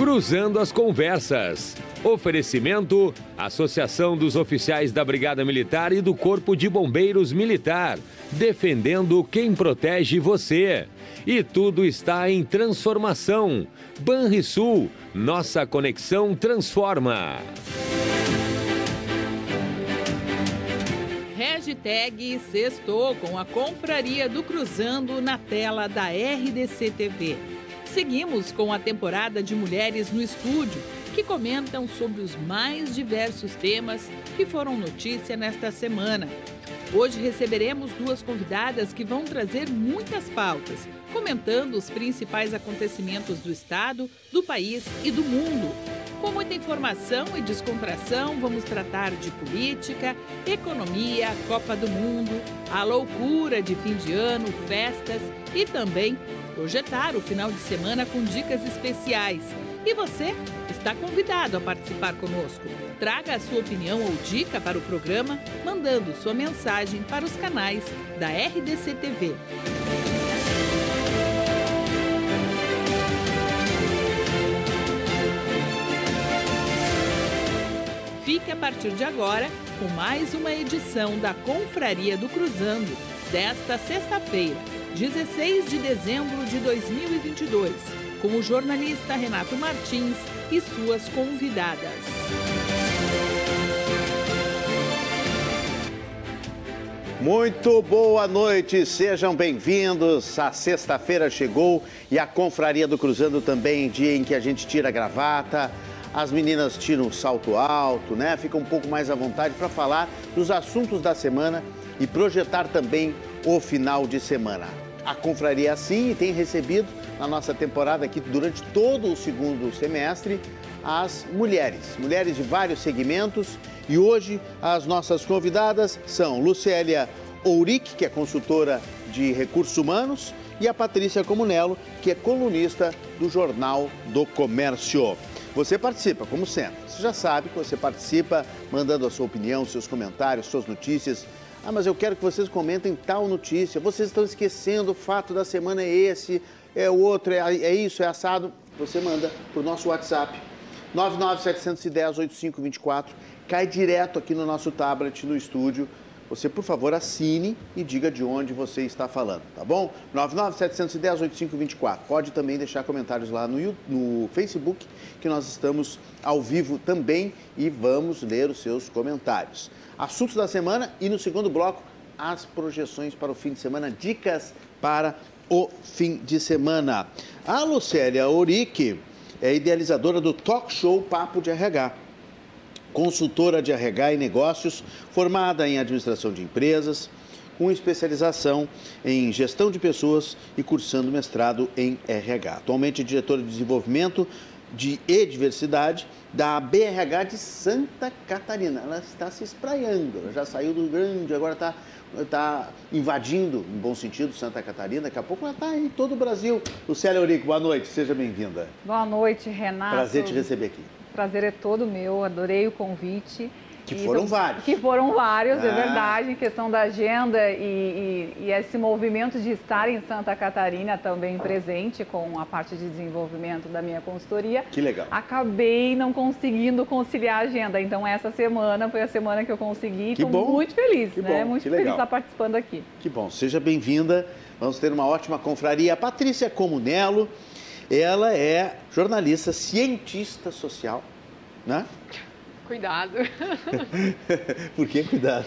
Cruzando as Conversas. Oferecimento: Associação dos Oficiais da Brigada Militar e do Corpo de Bombeiros Militar. Defendendo quem protege você. E tudo está em transformação. Banrisul, nossa conexão transforma. Hashtag Sextou com a Confraria do Cruzando na tela da RDC TV. Seguimos com a temporada de Mulheres no Estúdio, que comentam sobre os mais diversos temas que foram notícia nesta semana. Hoje receberemos duas convidadas que vão trazer muitas pautas, comentando os principais acontecimentos do Estado, do país e do mundo. Com muita informação e descontração, vamos tratar de política, economia, Copa do Mundo, a loucura de fim de ano, festas e também projetar o final de semana com dicas especiais. E você está convidado a participar conosco. Traga a sua opinião ou dica para o programa, mandando sua mensagem para os canais da RDC TV. Fique a partir de agora com mais uma edição da Confraria do Cruzando, desta sexta-feira, 16 de dezembro de 2022, com o jornalista Renato Martins e suas convidadas. Muito boa noite, sejam bem-vindos. A sexta-feira chegou e a Confraria do Cruzando também, dia em que a gente tira a gravata, as meninas tiram o salto alto, né? Ficam um pouco mais à vontade para falar dos assuntos da semana e projetar também o final de semana. A confraria é e tem recebido na nossa temporada aqui durante todo o segundo semestre as mulheres, mulheres de vários segmentos. E hoje as nossas convidadas são Lucélia Ouric, que é consultora de recursos humanos, e a Patrícia Comunello, que é colunista do Jornal do Comércio. Você participa, como sempre. Você já sabe que você participa mandando a sua opinião, seus comentários, suas notícias. Ah, mas eu quero que vocês comentem tal notícia. Vocês estão esquecendo, o fato da semana é esse, é o outro, é, é isso, é assado. Você manda para o nosso WhatsApp, 99710-8524. Cai direto aqui no nosso tablet, no estúdio você, por favor, assine e diga de onde você está falando, tá bom? 99710-8524. Pode também deixar comentários lá no, no Facebook, que nós estamos ao vivo também e vamos ler os seus comentários. Assuntos da semana e no segundo bloco, as projeções para o fim de semana, dicas para o fim de semana. A Lucélia Orique é idealizadora do talk show Papo de RH consultora de RH e negócios, formada em administração de empresas, com especialização em gestão de pessoas e cursando mestrado em RH. Atualmente é diretora de desenvolvimento de e diversidade da BRH de Santa Catarina. Ela está se espraiando, ela já saiu do grande, agora está está invadindo, em bom sentido, Santa Catarina. Daqui a pouco ela está em todo o Brasil. Lucélia Eurico, boa noite, seja bem-vinda. Boa noite, Renato. Prazer te receber aqui prazer é todo meu, adorei o convite. Que foram vários. Que foram vários, é ah. é verdade, em questão da agenda e, e, e, esse movimento de estar em Santa Catarina também presente com a parte de desenvolvimento da minha consultoria. Que legal. Acabei não conseguindo conciliar a agenda, então essa semana foi a semana que eu consegui. Estou muito feliz, que né? Bom. Muito que feliz legal. estar participando aqui. Que bom, seja bem-vinda. Vamos ter uma ótima confraria. A Patrícia Comunello, ela é jornalista, cientista social né? Cuidado. Por que cuidado?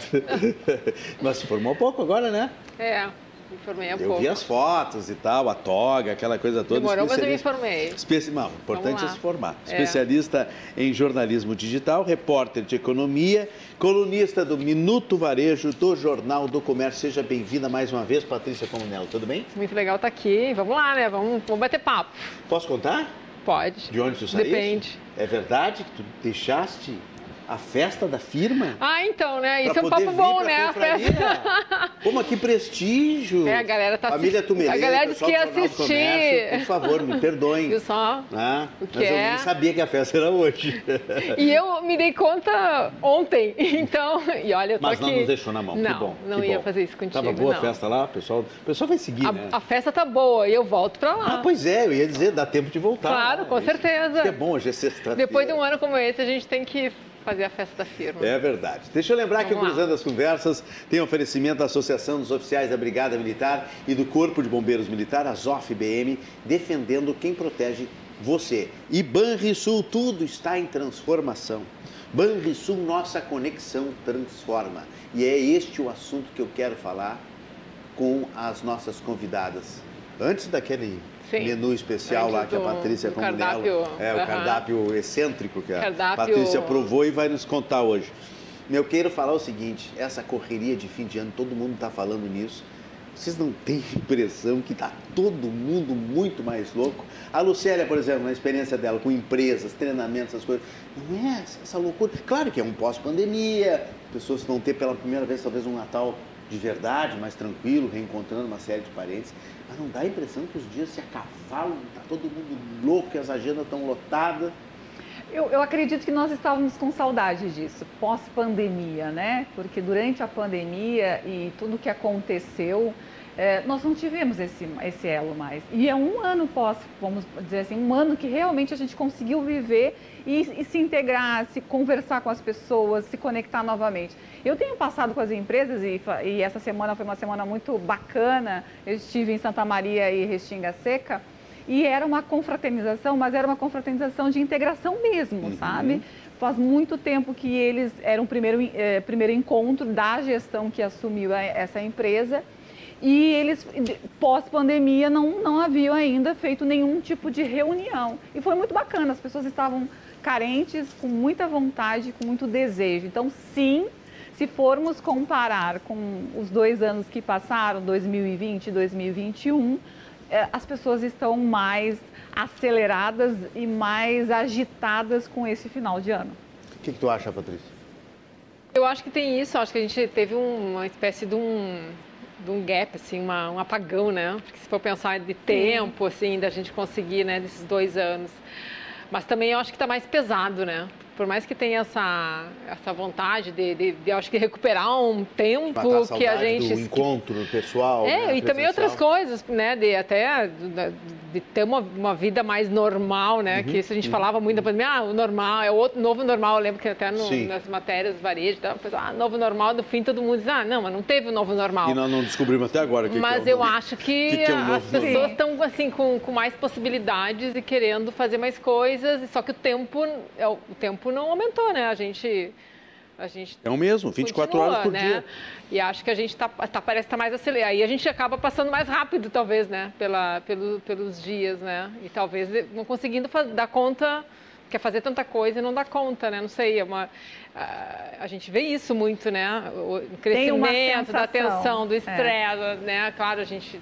Mas se formou pouco agora, né? É, me formei há eu pouco. vi as fotos e tal, a toga, aquela coisa toda. Demorou, mas eu me formei. Especi... Não, o importante é se formar. É. Especialista em jornalismo digital, repórter de economia, colunista do Minuto Varejo do Jornal do Comércio. Seja bem-vinda mais uma vez, Patrícia Comunello, tudo bem? Muito legal estar aqui. Vamos lá, né? Vamos, vamos bater papo. Posso contar? Pode. De onde tu saíste? Depende. É verdade que tu deixaste A festa da firma? Ah, então, né? Isso é um papo bom, né? A festa. Como que prestígio! É, a galera tá Família assisti- a galera disse pessoal que ia assistir. Comércio, Por favor, me perdoem. Viu só? Ah, mas eu é? nem sabia que a festa era hoje. E eu me dei conta ontem, então, e olha, eu tô Mas não aqui. nos deixou na mão, Não, que bom. não que ia bom. fazer isso contigo, Tava boa não. a festa lá, o pessoal, o pessoal vai seguir, né? A, a festa tá boa e eu volto pra lá. Ah, pois é, eu ia dizer, dá tempo de voltar. Claro, com Isso- certeza. isso é bom, hoje é sexta-feira. Depois de um ano como esse, a gente tem que fazer a festa da firma. É verdade. Deixa eu lembrar que o Vamos. Cruzando as Conversas tem oferecimento da Associação dos Oficiais da Brigada Militar e do Corpo de Bombeiros Militar, a ZOF-BM, defendendo quem protege você. E Banrisul, tudo está em transformação. Banrisul, nossa conexão transforma. E é este o assunto que eu quero falar com as nossas convidadas. Antes daquele Sim. menu especial Antes lá que a Patrícia Comunella, cardápio, é o aham. cardápio excêntrico que a Cardápio- Patrícia provou e vai nos contar hoje. Eu quero falar o seguinte, essa correria de fim de ano, todo mundo está falando nisso. Vocês não têm impressão que está todo mundo muito mais louco? A Lucélia, por exemplo, na experiência dela com empresas, treinamentos, essas coisas, não é essa loucura. Claro que é um pós-pandemia, pessoas vão ter pela primeira vez talvez um Natal de verdade, mais tranquilo, reencontrando uma série de parentes. Mas não dá a impressão que os dias se acavalam, está todo mundo louco, as agendas estão lotadas. Eu, eu acredito que nós estávamos com saudade disso, pós-pandemia, né? Porque durante a pandemia e tudo que aconteceu, eh, nós não tivemos esse, esse elo mais. E é um ano pós, vamos dizer assim, um ano que realmente a gente conseguiu viver e, e se integrar, se conversar com as pessoas, se conectar novamente. Eu tenho passado com as empresas e, e essa semana foi uma semana muito bacana. Eu estive em Santa Maria e Restinga Seca. E era uma confraternização, mas era uma confraternização de integração mesmo, sabe? Faz muito tempo que eles eram o primeiro, eh, primeiro encontro da gestão que assumiu a- essa empresa. E eles, de- pós-pandemia, não, não haviam ainda feito nenhum tipo de reunião. E foi muito bacana, as pessoas estavam carentes, com muita vontade, com muito desejo. Então, sim, se formos comparar com os dois anos que passaram, 2020 e 2021, eh, as pessoas estão mais aceleradas e mais agitadas com esse final de ano. O que, que tu acha, Patrícia? Eu acho que tem isso, acho que a gente teve um- uma espécie de um, de um gap, assim, uma- um apagão, né? Porque se for pensar de tempo, assim, da gente conseguir, né, desses dois anos. Mas também eu acho que está mais pesado, né? Por mais que tenha essa, essa vontade de, de, de, acho que recuperar um tempo a que a gente do encontro pessoal. É, né, e também outras coisas, né? De até de, de ter uma, uma vida mais normal, né? Uhum, que isso a gente falava muito da pandemia, ah, o normal, é o outro novo normal. Eu lembro que até no- nas matérias varejo, tá, pessoal, ah, novo normal, no fim todo mundo diz, ah, não, mas não teve o novo normal. E nós não descobrimos até agora que Mas que é eu novo. acho que, que que é as pessoas estão assim com, com mais possibilidades e querendo fazer mais coisas, só que o tempo, é, o tempo não aumentou, né? A gente a gente É o mesmo, 24 continua, horas por né? dia. E acho que a gente tá, tá parece estar mais acelerado. Aí a gente acaba passando mais rápido, talvez, né? Pela, pelo, pelos dias, né? E talvez não conseguindo dar conta, quer fazer tanta coisa e não dá conta, né? Não sei, é uma... A, a gente vê isso muito, né? O o Tem uma crescimento da tensão, do é. estresse, né? Claro, a gente...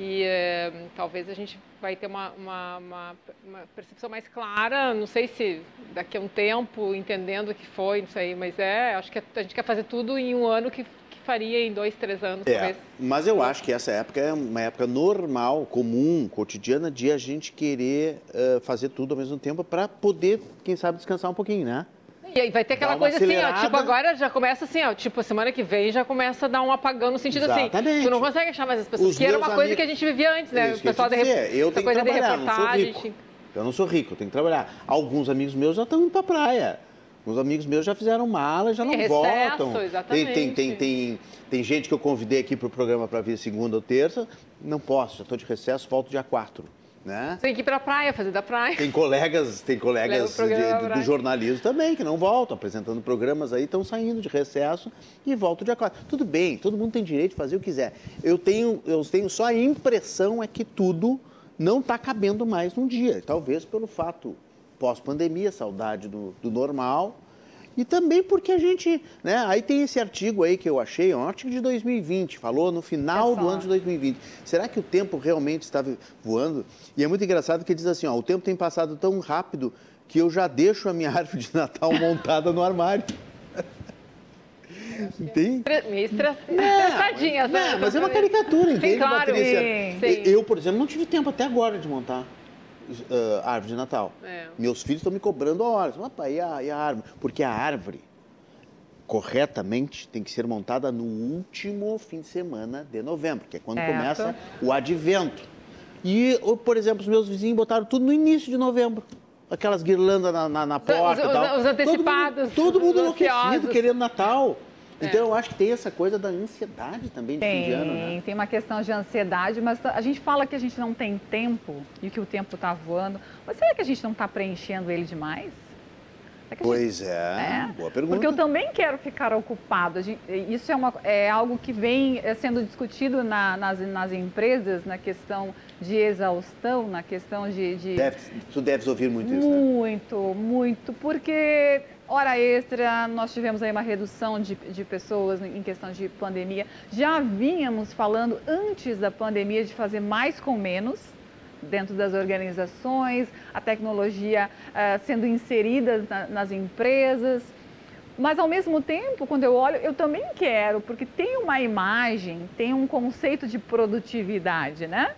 E eh, talvez a gente vai ter uma, uma, uma, uma percepção mais clara, não sei se daqui a um tempo, entendendo o que foi, não sei, mas é, acho que a gente quer fazer tudo em um ano que, que faria em dois, três anos, É, talvez. mas eu acho que essa época é uma época normal, comum, cotidiana, de a gente querer eh, fazer tudo ao mesmo tempo para poder, quem sabe, descansar um pouquinho, né? E aí vai ter aquela coisa assim, ó, acelerada. tipo, agora já começa assim, ó, tipo, semana que vem já começa a dar um apagão no sentido assim, Exatamente. tu não consegue achar mais as pessoas, Os que era uma coisa amigos- que a gente vivia antes, né? Isso O que pessoal da rep- eu tenho que coisa de trabalhar, não sou reportagem. rico. Eu não sou rico, eu tenho que trabalhar. Alguns amigos meus já estão indo para praia. Alguns amigos meus já fizeram mala, já não recesso, voltam. Tem, exatamente. tem, tem, tem, tem gente que eu convidei aqui para o programa para vir segunda ou terça. Não posso, já estou de recesso, volto dia 4. Né? Tem que ir pra praia, fazer da praia. Tem colegas, tem colegas de- do, jornalismo também que não voltam, apresentando programas aí, estão saindo de recesso e voltam dia 4. Tudo bem, todo mundo tem direito de fazer o que quiser. Eu tenho, eu tenho só a impressão é que tudo não está cabendo mais num dia. Talvez pelo fato pós-pandemia, saudade do, do normal. E também porque a gente, né? Aí tem esse artigo aí que eu achei, é um artigo de 2020, falou no final do ano de 2020. Será que o tempo realmente está voando? E é muito engraçado que diz assim, ó, o tempo tem passado tão rápido que eu já deixo a minha árvore de Natal montada no armário. Tem? Meio estressadinha. Não, mas é uma caricatura, entende, sim, claro, Patrícia? Sim. Eu, por exemplo, não tive tempo até agora de montar uh, árvore de Natal. É. Meus filhos estão me cobrando horas. Papai, e a, e a árvore? Porque a árvore, corretamente, tem que ser montada no último fim de semana de novembro, que é quando começa o advento. E, por exemplo, os meus vizinhos botaram tudo no início de novembro aquelas guirlandas na, na, na porta os, e tal. Os antecipados. Todo mundo, todo mundo enlouquecido, querendo Natal. Então, é. eu acho que tem essa coisa da ansiedade também de tem, fim de ano, né? Tem uma questão de ansiedade, mas a gente fala que a gente não tem tempo e que o tempo está voando. Mas será que a gente não está preenchendo ele demais? Pois gente... é, é, boa pergunta. Porque eu também quero ficar ocupado. Gente... Isso é, uma... é, algo que vem é, sendo discutido na, nas, nas empresas, na questão de exaustão, na questão de... de... Deve, tu deves ouvir muito isso, né? Muito, muito, porque hora extra, nós tivemos aí uma redução de, de pessoas em questão de pandemia. Já vínhamos falando antes da pandemia de fazer mais com menos dentro das organizações, a tecnologia uh, sendo inserida na, nas empresas. Mas ao mesmo tempo, quando eu olho, eu também quero, porque tem uma imagem, tem um conceito de produtividade, né?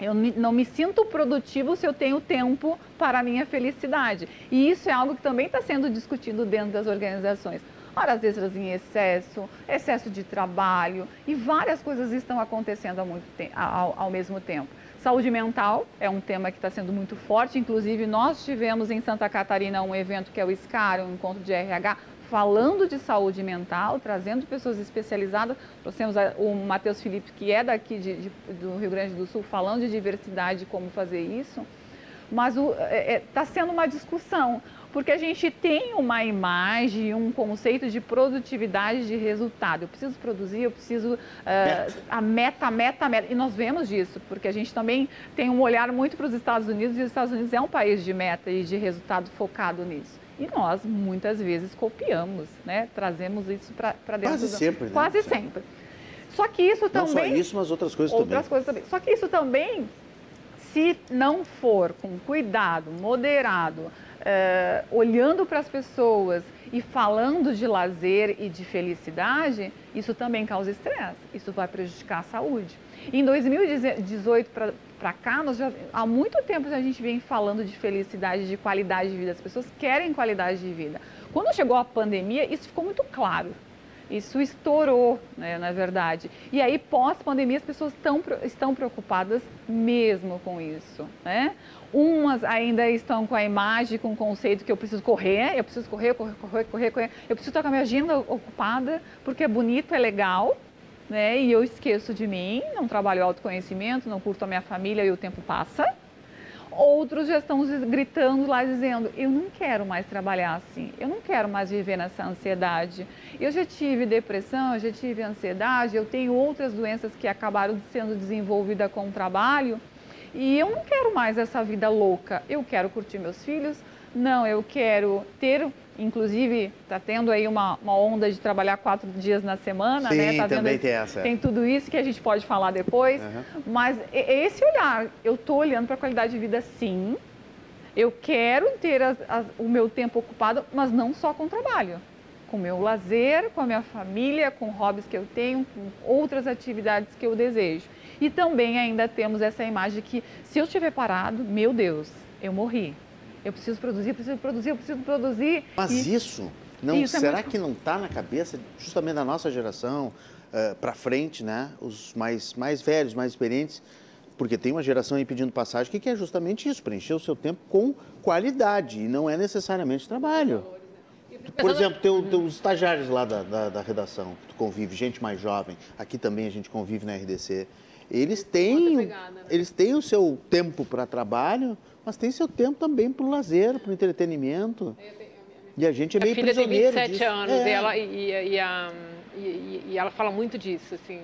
Eu não me sinto produtivo se eu tenho tempo para a minha felicidade. E isso é algo que também está sendo discutido dentro das organizações. Horas extras em excesso, excesso de trabalho e várias coisas estão acontecendo ao, ao, ao mesmo tempo. Saúde mental é um tema que está sendo muito forte. Inclusive, nós tivemos em Santa Catarina um evento que é o SCAR, um encontro de RH, falando de saúde mental, trazendo pessoas especializadas. Trouxemos o Matheus Felipe, que é daqui de, de, do Rio Grande do Sul, falando de diversidade, como fazer isso. Mas está é, é, tá sendo uma discussão, porque a gente tem uma imagem, um conceito de produtividade de resultado. Eu preciso produzir, eu preciso. Uh, a meta, meta, meta. E nós vemos disso, porque a gente também tem um olhar muito para os Estados Unidos, e os Estados Unidos é um país de meta e de resultado focado nisso. E nós, muitas vezes, copiamos, né? Trazemos isso para dentro. Quase do... sempre, né? Quase sempre. Só que isso também... Não só isso, mas outras coisas outras também. Coisas também. Só que isso também, se não for com cuidado, moderado, é, olhando para as pessoas e falando de lazer e de felicidade, isso também causa estresse. Isso vai prejudicar a saúde. Em 2018 para cá, nós já, há muito tempo a gente vem falando de felicidade, de qualidade de vida. As pessoas querem qualidade de vida. Quando chegou a pandemia, isso ficou muito claro. Isso estourou, né, na verdade. E aí, pós-pandemia, as pessoas tão, estão preocupadas mesmo com isso. Né? Umas ainda estão com a imagem, com o conceito que eu preciso correr, eu preciso correr, correr, correr, correr, correr. Eu preciso estar com a minha agenda ocupada, porque é bonito, é legal né? E eu esqueço de mim, não trabalho autoconhecimento, não curto a minha família e o tempo passa. Outros já estão gritando lá dizendo: eu não quero mais trabalhar assim, eu não quero mais viver nessa ansiedade. Eu já tive depressão, eu já tive ansiedade, eu tenho outras doenças que acabaram sendo desenvolvidas com o trabalho e eu não quero mais essa vida louca. Eu quero curtir meus filhos, não, eu quero ter Inclusive, está tendo aí uma, uma, onda de trabalhar quatro dias na semana, Sim, né? Tá também tem essa. Tem tudo isso que a gente pode falar depois. Uhum. Mas esse olhar, eu estou olhando para a qualidade de vida sim. Eu quero ter as, as, o meu tempo ocupado, mas não só com trabalho. Com o meu lazer, com a minha família, com hobbies que eu tenho, com outras atividades que eu desejo. E também ainda temos essa imagem que se eu estiver parado, meu Deus, eu morri eu preciso produzir, eu preciso produzir, eu preciso produzir. Mas e... isso, não, isso é será é muito... que não está na cabeça justamente da nossa geração uh, eh, para frente, né? Os mais, mais velhos, mais experientes, porque tem uma geração aí pedindo passagem que quer justamente isso, preencher o seu tempo com qualidade e não é necessariamente trabalho. Por exemplo, tem, tem os estagiários lá da, da, da, redação, que tu convive, gente mais jovem, aqui também a gente convive na RDC. Eles têm, né? eles têm o seu tempo para trabalho, mas tem seu tempo também para o lazer, para o entretenimento. E a gente é meio filha prisioneiro tem 27 disso. anos é. e, ela, e, e, a, e, e, ela fala muito disso, assim,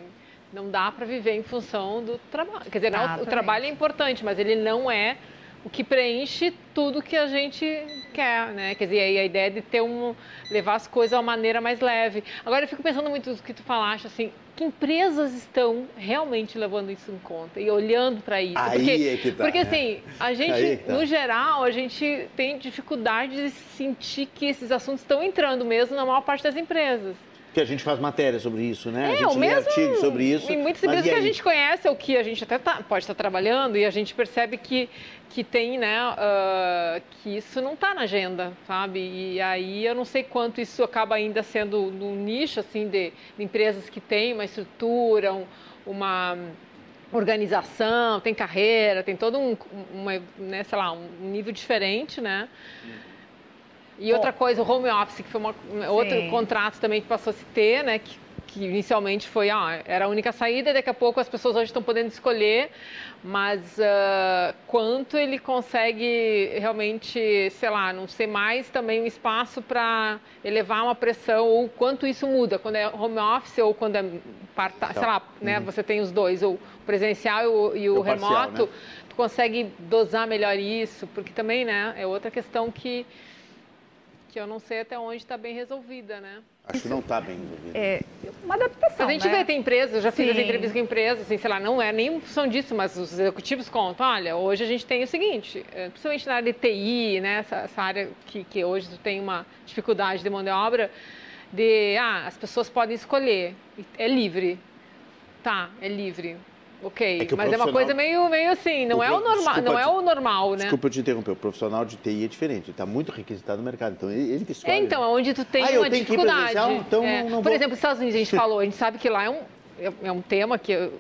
não dá para viver em função do trabalho. Quer dizer, não, o trabalho é importante, mas ele não é o que preenche tudo que a gente quer, né? Quer dizer, a ideia de ter um levar as coisas de uma maneira mais leve. Agora eu fico pensando muito no que tu falaste, assim, que empresas estão realmente levando isso em conta e olhando para isso? Aí porque, é que tá, porque né? assim, a gente, é tá. no geral, a gente tem dificuldade de sentir que esses assuntos estão entrando mesmo na maior parte das empresas. Que a gente faz matéria sobre isso, né? a É, gente o lê artigos sobre isso. Em muitas empresas e que a gente conhece, ou que a gente até tá- pode estar trabalhando, e a gente percebe que, que tem, né, ah, que isso não está na agenda, sabe? E aí eu não sei quanto isso acaba ainda sendo no nicho, assim, de, de empresas que têm uma estrutura, um- uma organização, tem carreira, tem todo um, uma, né, sei lá, um nível diferente, né? E outra coisa, o home office, que foi uma, outro contrato também que passou a se ter, né? Que, que inicialmente foi, ah, era a única saída, daqui a pouco as pessoas hoje estão podendo escolher, mas ah, quanto ele consegue realmente, sei lá, não ser mais também um espaço para elevar uma pressão, ou quanto isso muda, quando é home office ou quando é, part sei lá, né, você tem os dois, o presencial e o, e o O parcial, remoto, né? tu consegue dosar melhor isso, porque também, né, é outra questão que que eu não sei até onde está bem resolvida, né? Acho que não está bem resolvido. É uma adaptação. A gente né? vê, tem empresas, eu já fiz entrevista com empresas, assim, sei lá, não é nem em função disso, mas os executivos contam, olha, hoje a gente tem o seguinte, eh, principalmente na área de TI, né, essa, essa área que, que hoje tem uma dificuldade de mão de obra, de, ah, as pessoas podem escolher, é livre, tá, é livre, ok, É mas é uma profissional- coisa meio, meio assim, não O é o normal, desculpa não é o normal, né? Desculpa eu te interromper, o profissional de TI é diferente, está muito requisitado no mercado, então ele, que escolhe. É, então, né? onde tu tem Ah, uma dificuldade. Então É. não- não Por vou. exemplo, nos Estados Unidos, a gente falou, a gente sabe que lá é um, é- é um tema que, eu-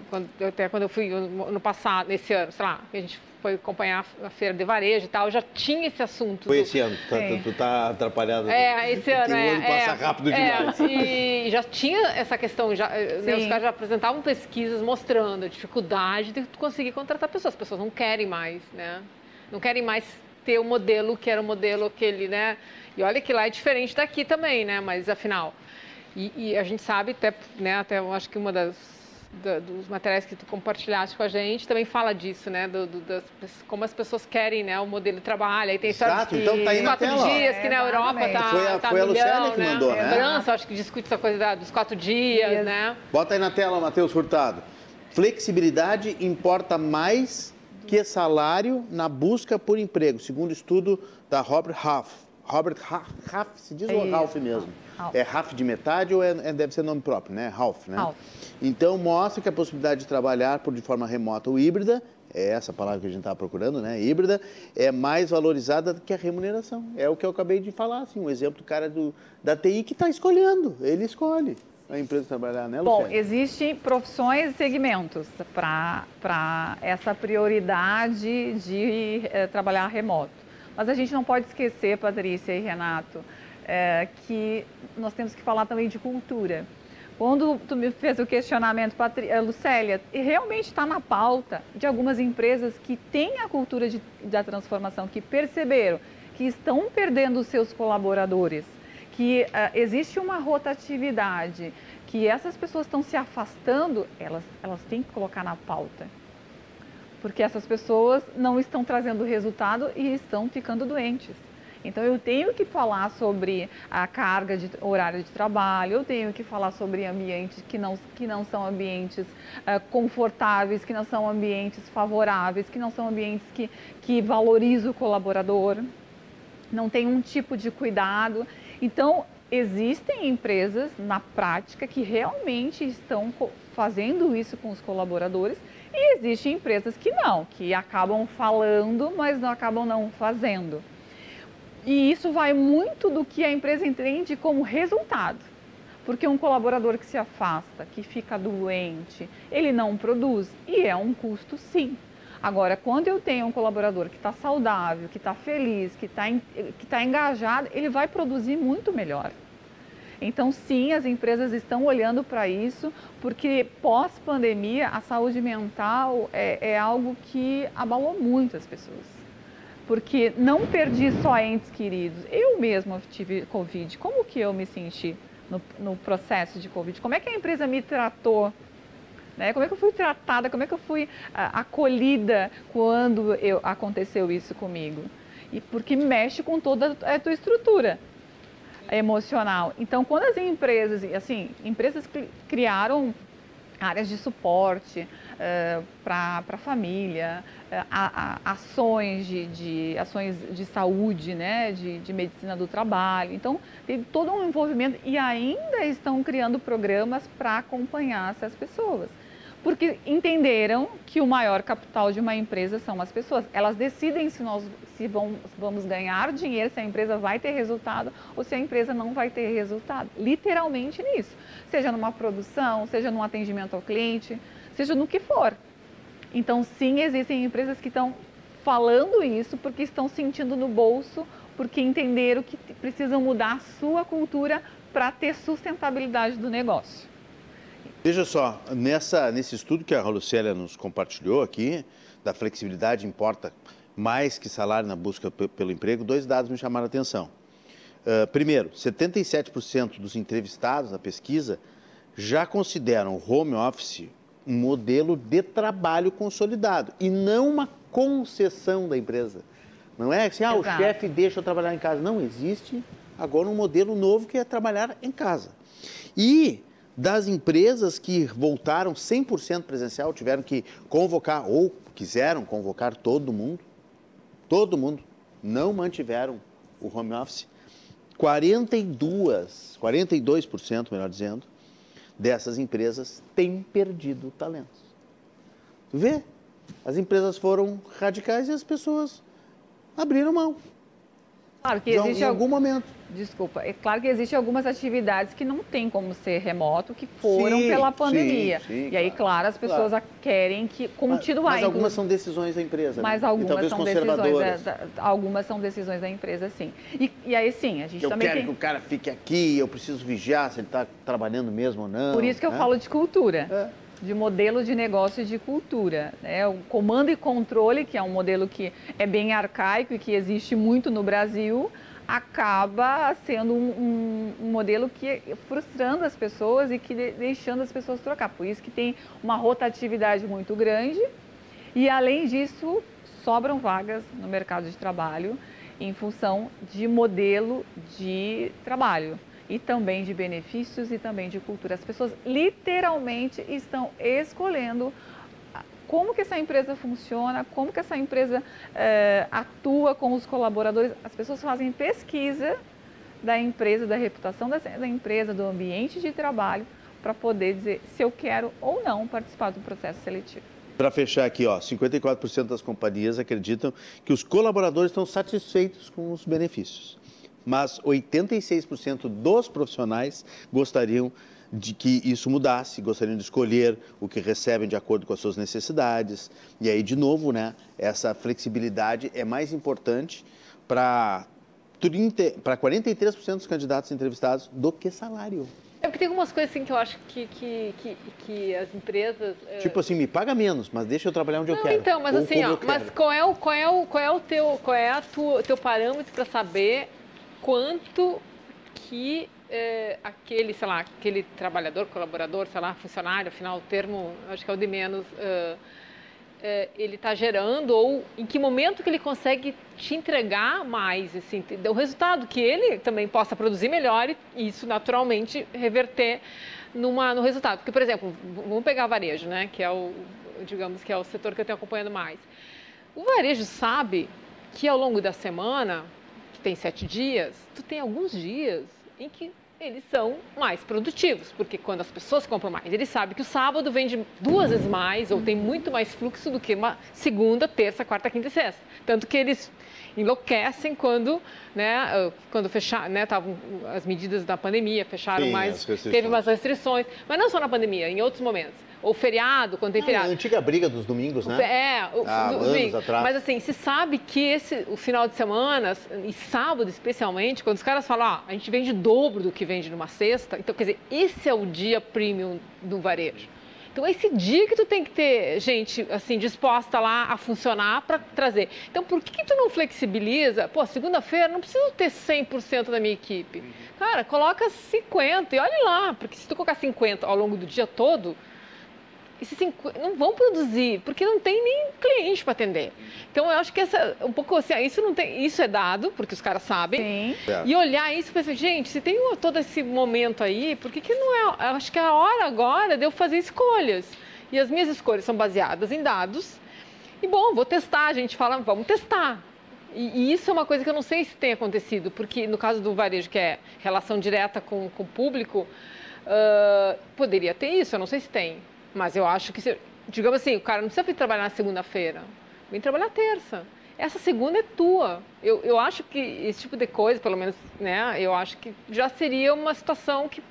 até quando eu fui no no passado, nesse ano, sei lá, que a gente foi acompanhar a feira de varejo e tal, já tinha esse assunto. Foi do- esse ano, tu tá, tu tá atrapalhado. É, esse ano, Porque é. o ano passa é, rápido é, demais. E já tinha essa questão, já, eh, né, os caras já apresentavam pesquisas mostrando a dificuldade de tu conseguir contratar pessoas. As pessoas não querem mais, né? Não querem mais ter o modelo que era o modelo aquele, né? E olha que lá é diferente daqui também, né? Mas afinal. E, e a gente sabe, até, né, até eu acho que uma das da- dos materiais que tu compartilhaste com a gente também fala disso, né? Do, do- das, como as pessoas querem, né? O modelo de trabalho. Aí tem Exato, então tá aí na quatro tela, dias, que na Europa Exatamente. tá, Foi a- tá foi a milhão, Lucélia que né? mandou, né? França, acho que discute essa coisa da- dos quatro dias, Dias. né? Bota aí na tela, Matheus Furtado. Flexibilidade importa mais que salário na busca por emprego, segundo estudo da Robert Half. Robert Half, Half se diz ou Isso. Ralph mesmo? Half. É Half de metade ou é, é- deve ser nome próprio, né? Half, né? Half. Então, mostra que a possibilidade de trabalhar por de forma remota ou híbrida, é essa palavra que a gente estava procurando, né? Híbrida, é mais valorizada do que a remuneração. É o que eu acabei de falar, assim, um exemplo do cara do, da TI que está escolhendo. Ele escolhe a empresa trabalhar, né, Bom, existem profissões e segmentos para essa prioridade de eh, trabalhar remoto. Mas a gente não pode esquecer, Patrícia e Renato, eh, que nós temos que falar também de cultura. Quando tu me fez o questionamento, Patri... eh, Lucélia, realmente está na pauta de algumas empresas que têm a cultura de- da transformação, que perceberam que estão perdendo os seus colaboradores, que ah, existe uma rotatividade, que essas pessoas estão se afastando, elas, elas têm que colocar na pauta. Porque essas pessoas não estão trazendo resultado e estão ficando doentes. Então eu tenho que falar sobre a carga de horário de trabalho, eu tenho que falar sobre ambientes que não, que não são ambientes ah, confortáveis, que não são ambientes favoráveis, que não são ambientes que, que valorizam o colaborador, não tem um tipo de cuidado. Então, existem empresas na prática que realmente estão fazendo isso com os colaboradores e existem empresas que não, que acabam falando, mas não acabam não fazendo. E isso vai muito do que a empresa entende como resultado. Porque um colaborador que se afasta, que fica doente, ele não produz e é um custo sim. Agora, quando eu tenho um colaborador que está saudável, que está feliz, que está tá engajado, ele vai produzir muito melhor. Então, sim, as empresas estão olhando para isso, porque pós-pandemia, a saúde mental é, é algo que abalou muito as pessoas. Porque não perdi só entes queridos, eu mesma tive Covid. Como que eu me senti no, no processo de Covid? Como é que a empresa me tratou? Né? Como é que eu fui tratada? Como é que eu fui ah, acolhida quando eu, aconteceu isso comigo? e porque mexe com toda a tua estrutura emocional. Então, quando as empresas, assim, empresas criaram áreas de suporte uh, eh, para a família, uh, a, a, ações de, de, ações de saúde, né, de, de medicina do trabalho. Então, tem todo um envolvimento e ainda estão criando programas para acompanhar essas pessoas porque entenderam que o maior capital de uma empresa são as pessoas. Elas decidem se nós se vamos, vamos ganhar dinheiro, se a empresa vai ter resultado ou se a empresa não vai ter resultado. Literalmente nisso. Seja numa produção, seja num atendimento ao cliente, seja no que for. Então, sim, existem empresas que estão falando isso porque estão sentindo no bolso, porque entenderam que precisam mudar a sua cultura para ter sustentabilidade do negócio. Veja só, nessa, nesse estudo que a Lucélia nos compartilhou aqui, da flexibilidade importa mais que salário na busca pelo emprego, dois dados me chamaram a atenção. Uh, primeiro, 77% dos entrevistados na pesquisa já consideram o home office um modelo de trabalho consolidado e não uma concessão da empresa. Não é assim, ah, Exato. o chefe deixa eu trabalhar em casa. Não, existe agora um modelo novo que é trabalhar em casa. E das empresas que voltaram 100% presencial, tiveram que convocar ou quiseram convocar todo mundo, todo mundo, não mantiveram o home office. 42, 42%, melhor dizendo, dessas empresas têm perdido talentos. Vê? As empresas foram radicais e as pessoas abriram mão. Claro que existe em algum momento. Desculpa, é claro que existem algumas atividades que não tem como ser remoto, que foram sim, pela pandemia. Sim, sim, e aí, claro, as pessoas claro. querem que continuar. Mas, mas algumas são decisões da empresa. Né? Mas algumas são decisões da, da, algumas são decisões da empresa, sim. E, e aí sim, a gente eu também. Eu quero tem... que o cara fique aqui, eu preciso vigiar se ele está trabalhando mesmo ou não. Por isso que eu né? falo de cultura. É de modelo de negócio e de cultura. Né? O comando e controle, que é um modelo que é bem arcaico e que existe muito no Brasil, acaba sendo um, um, um, modelo que frustrando as pessoas e que de, deixando as pessoas trocar. Por isso que tem uma rotatividade muito grande e além disso sobram vagas no mercado de trabalho em função de modelo de trabalho e também de benefícios e também de cultura. As pessoas literalmente estão escolhendo como que essa empresa funciona, como que essa empresa é, atua com os colaboradores. As pessoas fazem pesquisa da empresa, da reputação da, da empresa, do ambiente de trabalho, para poder dizer se eu quero ou não participar do processo seletivo. Para fechar aqui, ó, 54% das companhias acreditam que os colaboradores estão satisfeitos com os benefícios, mas 86% dos profissionais gostariam de que isso mudasse, gostariam de escolher o que recebem de acordo com as suas necessidades. E aí, de novo, né, essa flexibilidade é mais importante para 43% dos candidatos entrevistados do que salário. É porque tem algumas coisas assim que eu acho que, que, que, que as empresas. É, tipo assim, me paga menos, mas deixa eu trabalhar onde Não, eu quero. Então, mas assim, ó, mas qual é o, qual é o, qual é o teu, qual é a tua, teu parâmetro para saber quanto que é, aquele, sei lá, aquele trabalhador, colaborador, sei lá, funcionário, afinal o termo acho que é o de menos, uh, ele está gerando ou em que momento que ele consegue te entregar mais, assim, o resultado que ele também possa produzir melhor e isso naturalmente reverter numa, no resultado. Porque, por exemplo, vamos pegar varejo, né, que é o, digamos que é o setor que eu tenho acompanhando mais. O varejo sabe que ao longo da semana, tem sete dias, tu tem alguns dias em que eles são mais produtivos, porque quando as pessoas compram mais, eles sabem que o sábado vende duas vezes mais ou tem muito mais fluxo do que uma segunda, terça, quarta, quinta e sexta. Tanto que eles enlouquecem quando, né, ah, quando fechar, né, estavam as medidas da pandemia, fecharam Sim, mais, teve mais restrições, mas não só na pandemia, em outros momentos. Ou feriado, quando tem feriado. a antiga briga dos domingos, né? É, o, ah, do, anos atrás. Mas assim, se sabe que esse, o final de semana, e sábado especialmente, quando os caras falam, ah, a gente vende dobro do que vende numa sexta, então quer dizer, esse é o dia premium do varejo. Então, esse dia que tu tem que ter gente, assim, disposta lá a funcionar para trazer. Então, por que, que tu não flexibiliza? Pô, segunda-feira não preciso ter 100% da minha equipe. Cara, coloca 50 e olhe lá, porque se tu colocar 50 ao longo do dia todo, esses não vão produzir, porque não tem nem cliente para atender. Então eu acho que essa um pouco assim, isso não tem, isso é dado, porque os caras sabem. Sim. E olhar isso e pensar, gente, se tem todo esse momento aí, por que, que não é? Eu acho que é a hora agora de eu fazer escolhas. E as minhas escolhas são baseadas em dados. E bom, vou testar, a gente fala, vamos testar. E, e, isso é uma coisa que eu não sei se tem acontecido, porque no caso do varejo, que é relação direta com, com o público, uh, poderia ter isso, eu não sei se tem. Mas eu acho que, se, digamos assim, o cara não precisa vir trabalhar na segunda-feira, vem trabalhar terça. Essa segunda é tua. Eu, eu acho que esse tipo de coisa, pelo menos, né, eu acho que já seria uma situação que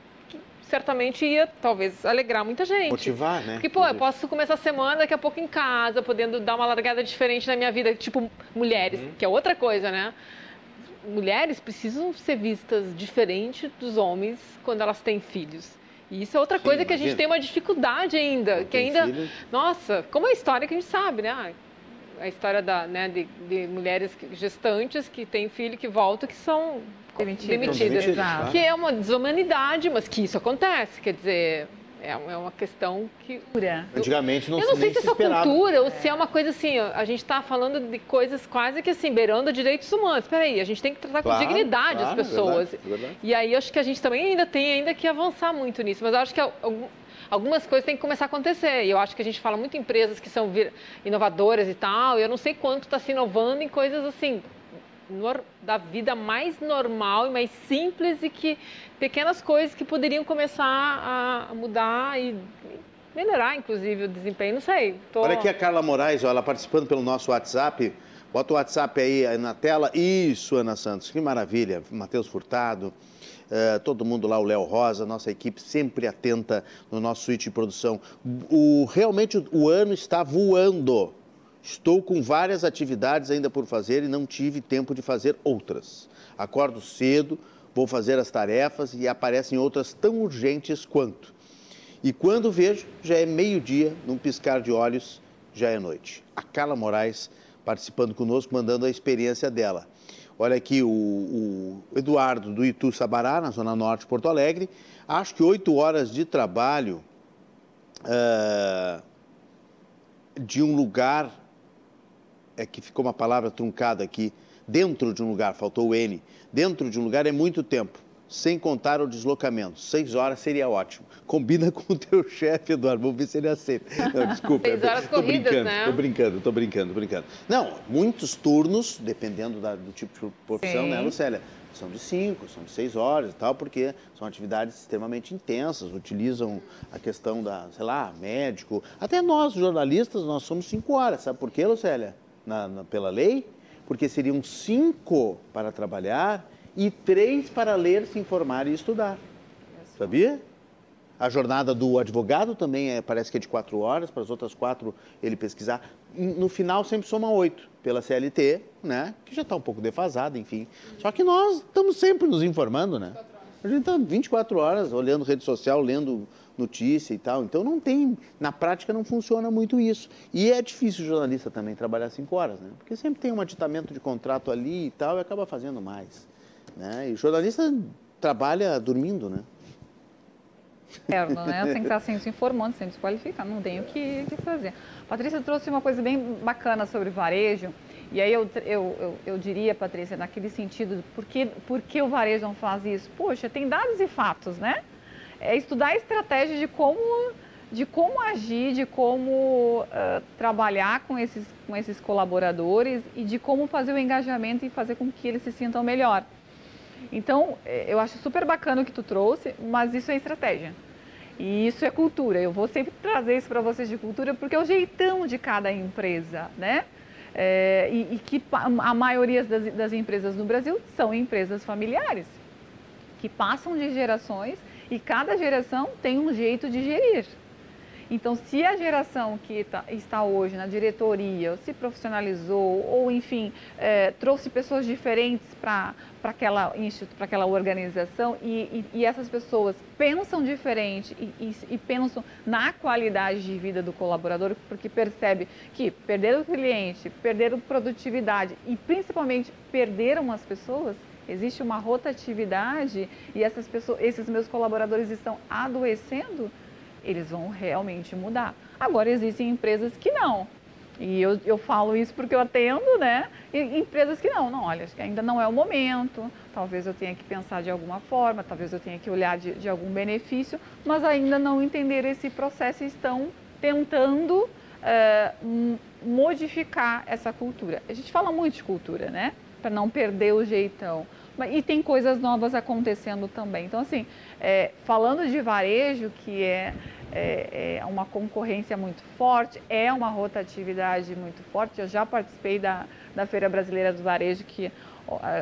certamente ia, talvez, alegrar muita gente. Motivar, né? Porque, pô, eu posso começar a semana, daqui a pouco em casa, podendo dar uma largada diferente na minha vida, tipo mulheres, uhum. que é outra coisa, né? Mulheres precisam ser vistas diferente dos homens quando elas têm filhos. E isso é outra Sim, coisa que a gente tem uma dificuldade ainda, que ainda, filho. nossa, como é a história que a gente sabe, né? A história da, né, de, de mulheres gestantes que têm filho que voltam, que são demitidas. demitidas. Que é uma desumanidade, mas que isso acontece. Quer dizer, é, é uma questão que. Antigamente não Eu não sei se isso é cultura ou se é uma coisa assim, a gente está falando de coisas quase que assim, beirando direitos humanos. Espera aí, a gente tem que tratar claro, com dignidade claro, as é pessoas. É verdade, é verdade. E aí acho que a gente também ainda tem ainda que avançar muito nisso. Mas eu acho que algumas coisas têm que começar a acontecer. E eu acho que a gente fala muito em empresas que são inovadoras e tal, e eu não sei quanto está se inovando em coisas assim da vida mais normal e mais simples e que pequenas coisas que poderiam começar a mudar e melhorar, inclusive, o desempenho. Não sei. Tô... Olha aqui a Carla Moraes, ó, ela participando pelo nosso WhatsApp. Bota o WhatsApp aí na tela. Isso, Ana Santos, que maravilha. Matheus Furtado, uh, todo mundo lá, o Léo Rosa, nossa equipe sempre atenta no nosso suíte de produção. O, realmente o, o ano está voando. Estou com várias atividades ainda por fazer e não tive tempo de fazer outras. Acordo cedo, vou fazer as tarefas e aparecem outras tão urgentes quanto. E quando vejo, já é meio-dia, num piscar de olhos, já é noite. A Carla Moraes participando conosco, mandando a experiência dela. Olha aqui o, o Eduardo do Itu Sabará, na Zona Norte de Porto Alegre. Acho que oito horas de trabalho uh, de um lugar é que ficou uma palavra truncada aqui, dentro de um lugar, faltou o N, dentro de um lugar é muito tempo, sem contar o deslocamento. Seis horas seria ótimo. Combina com o teu chefe, Eduardo, vamos ver se ele aceita. Não, desculpa. Seis horas tô corridas, brincando, né? Tô brincando, tô brincando, tô brincando. Não, muitos turnos, dependendo da, do tipo de profissão, né, Sim. né, Lucélia? São de cinco, são de seis horas e tal, porque são atividades extremamente intensas, utilizam a questão da, sei lá, médico. Até nós, jornalistas, nós somos cinco horas, sabe por quê, Lucélia? Na, na, pela lei, porque seriam cinco para trabalhar e três para ler, se informar e estudar. Sabia? A jornada do advogado também é, parece que é de quatro horas, para as outras quatro ele pesquisar. No final sempre soma oito pela CLT, né? Que já está um pouco defasada, enfim. Só que nós estamos sempre nos informando, né? A gente está 24 horas olhando rede social, lendo notícia e tal. Então não tem, na prática não funciona muito isso. E é difícil o jornalista também trabalhar cinco horas, né? Porque sempre tem um aditamento de contrato ali e tal e acaba fazendo mais. Né? E o jornalista trabalha dormindo, né? É, né? Tem que estar sempre se informando, sempre se qualificando, não tem o que, que fazer. Patrícia trouxe uma coisa bem bacana sobre varejo, e aí eu, eu, eu, eu, diria, Patrícia, naquele sentido, por que, por que o varejo não faz isso? Poxa, tem dados e fatos, né? É estudar a estratégia de como, de como agir, de como uh, trabalhar com esses, com esses colaboradores e de como fazer o engajamento e fazer com que eles se sintam melhor. Então, é, eu acho super bacana o que tu trouxe, mas isso é estratégia. E isso é cultura. Eu vou sempre trazer isso para vocês de cultura, porque é o jeitão de cada empresa, né? É, e, e, que a maioria das, das empresas no Brasil são empresas familiares, que passam de gerações e cada geração tem um jeito de gerir. Então, se a geração que tá, está hoje na diretoria se profissionalizou ou, enfim, é, trouxe pessoas diferentes para aquela, aquela organização e, e, e, essas pessoas pensam diferente e, e, pensam na qualidade de vida do colaborador, porque percebe que perderam o cliente, perderam produtividade e, principalmente, perderam as pessoas, existe uma rotatividade e essas pessoas, esses meus colaboradores estão adoecendo, eles vão realmente mudar. Agora, existem empresas que não. E eu, eu falo isso porque eu atendo, né? E empresas que não, não, olha, ainda não é o momento, talvez eu tenha que pensar de alguma forma, talvez eu tenha que olhar de, de algum benefício, mas ainda não entender esse processo e estão tentando uh, modificar essa cultura. A gente fala muito de cultura, né? Para não perder o jeitão. E tem coisas novas acontecendo também. Então, assim, é, falando de varejo, que é é, é uma concorrência muito forte, é uma rotatividade muito forte. Eu já participei da, da Feira Brasileira do Varejo, que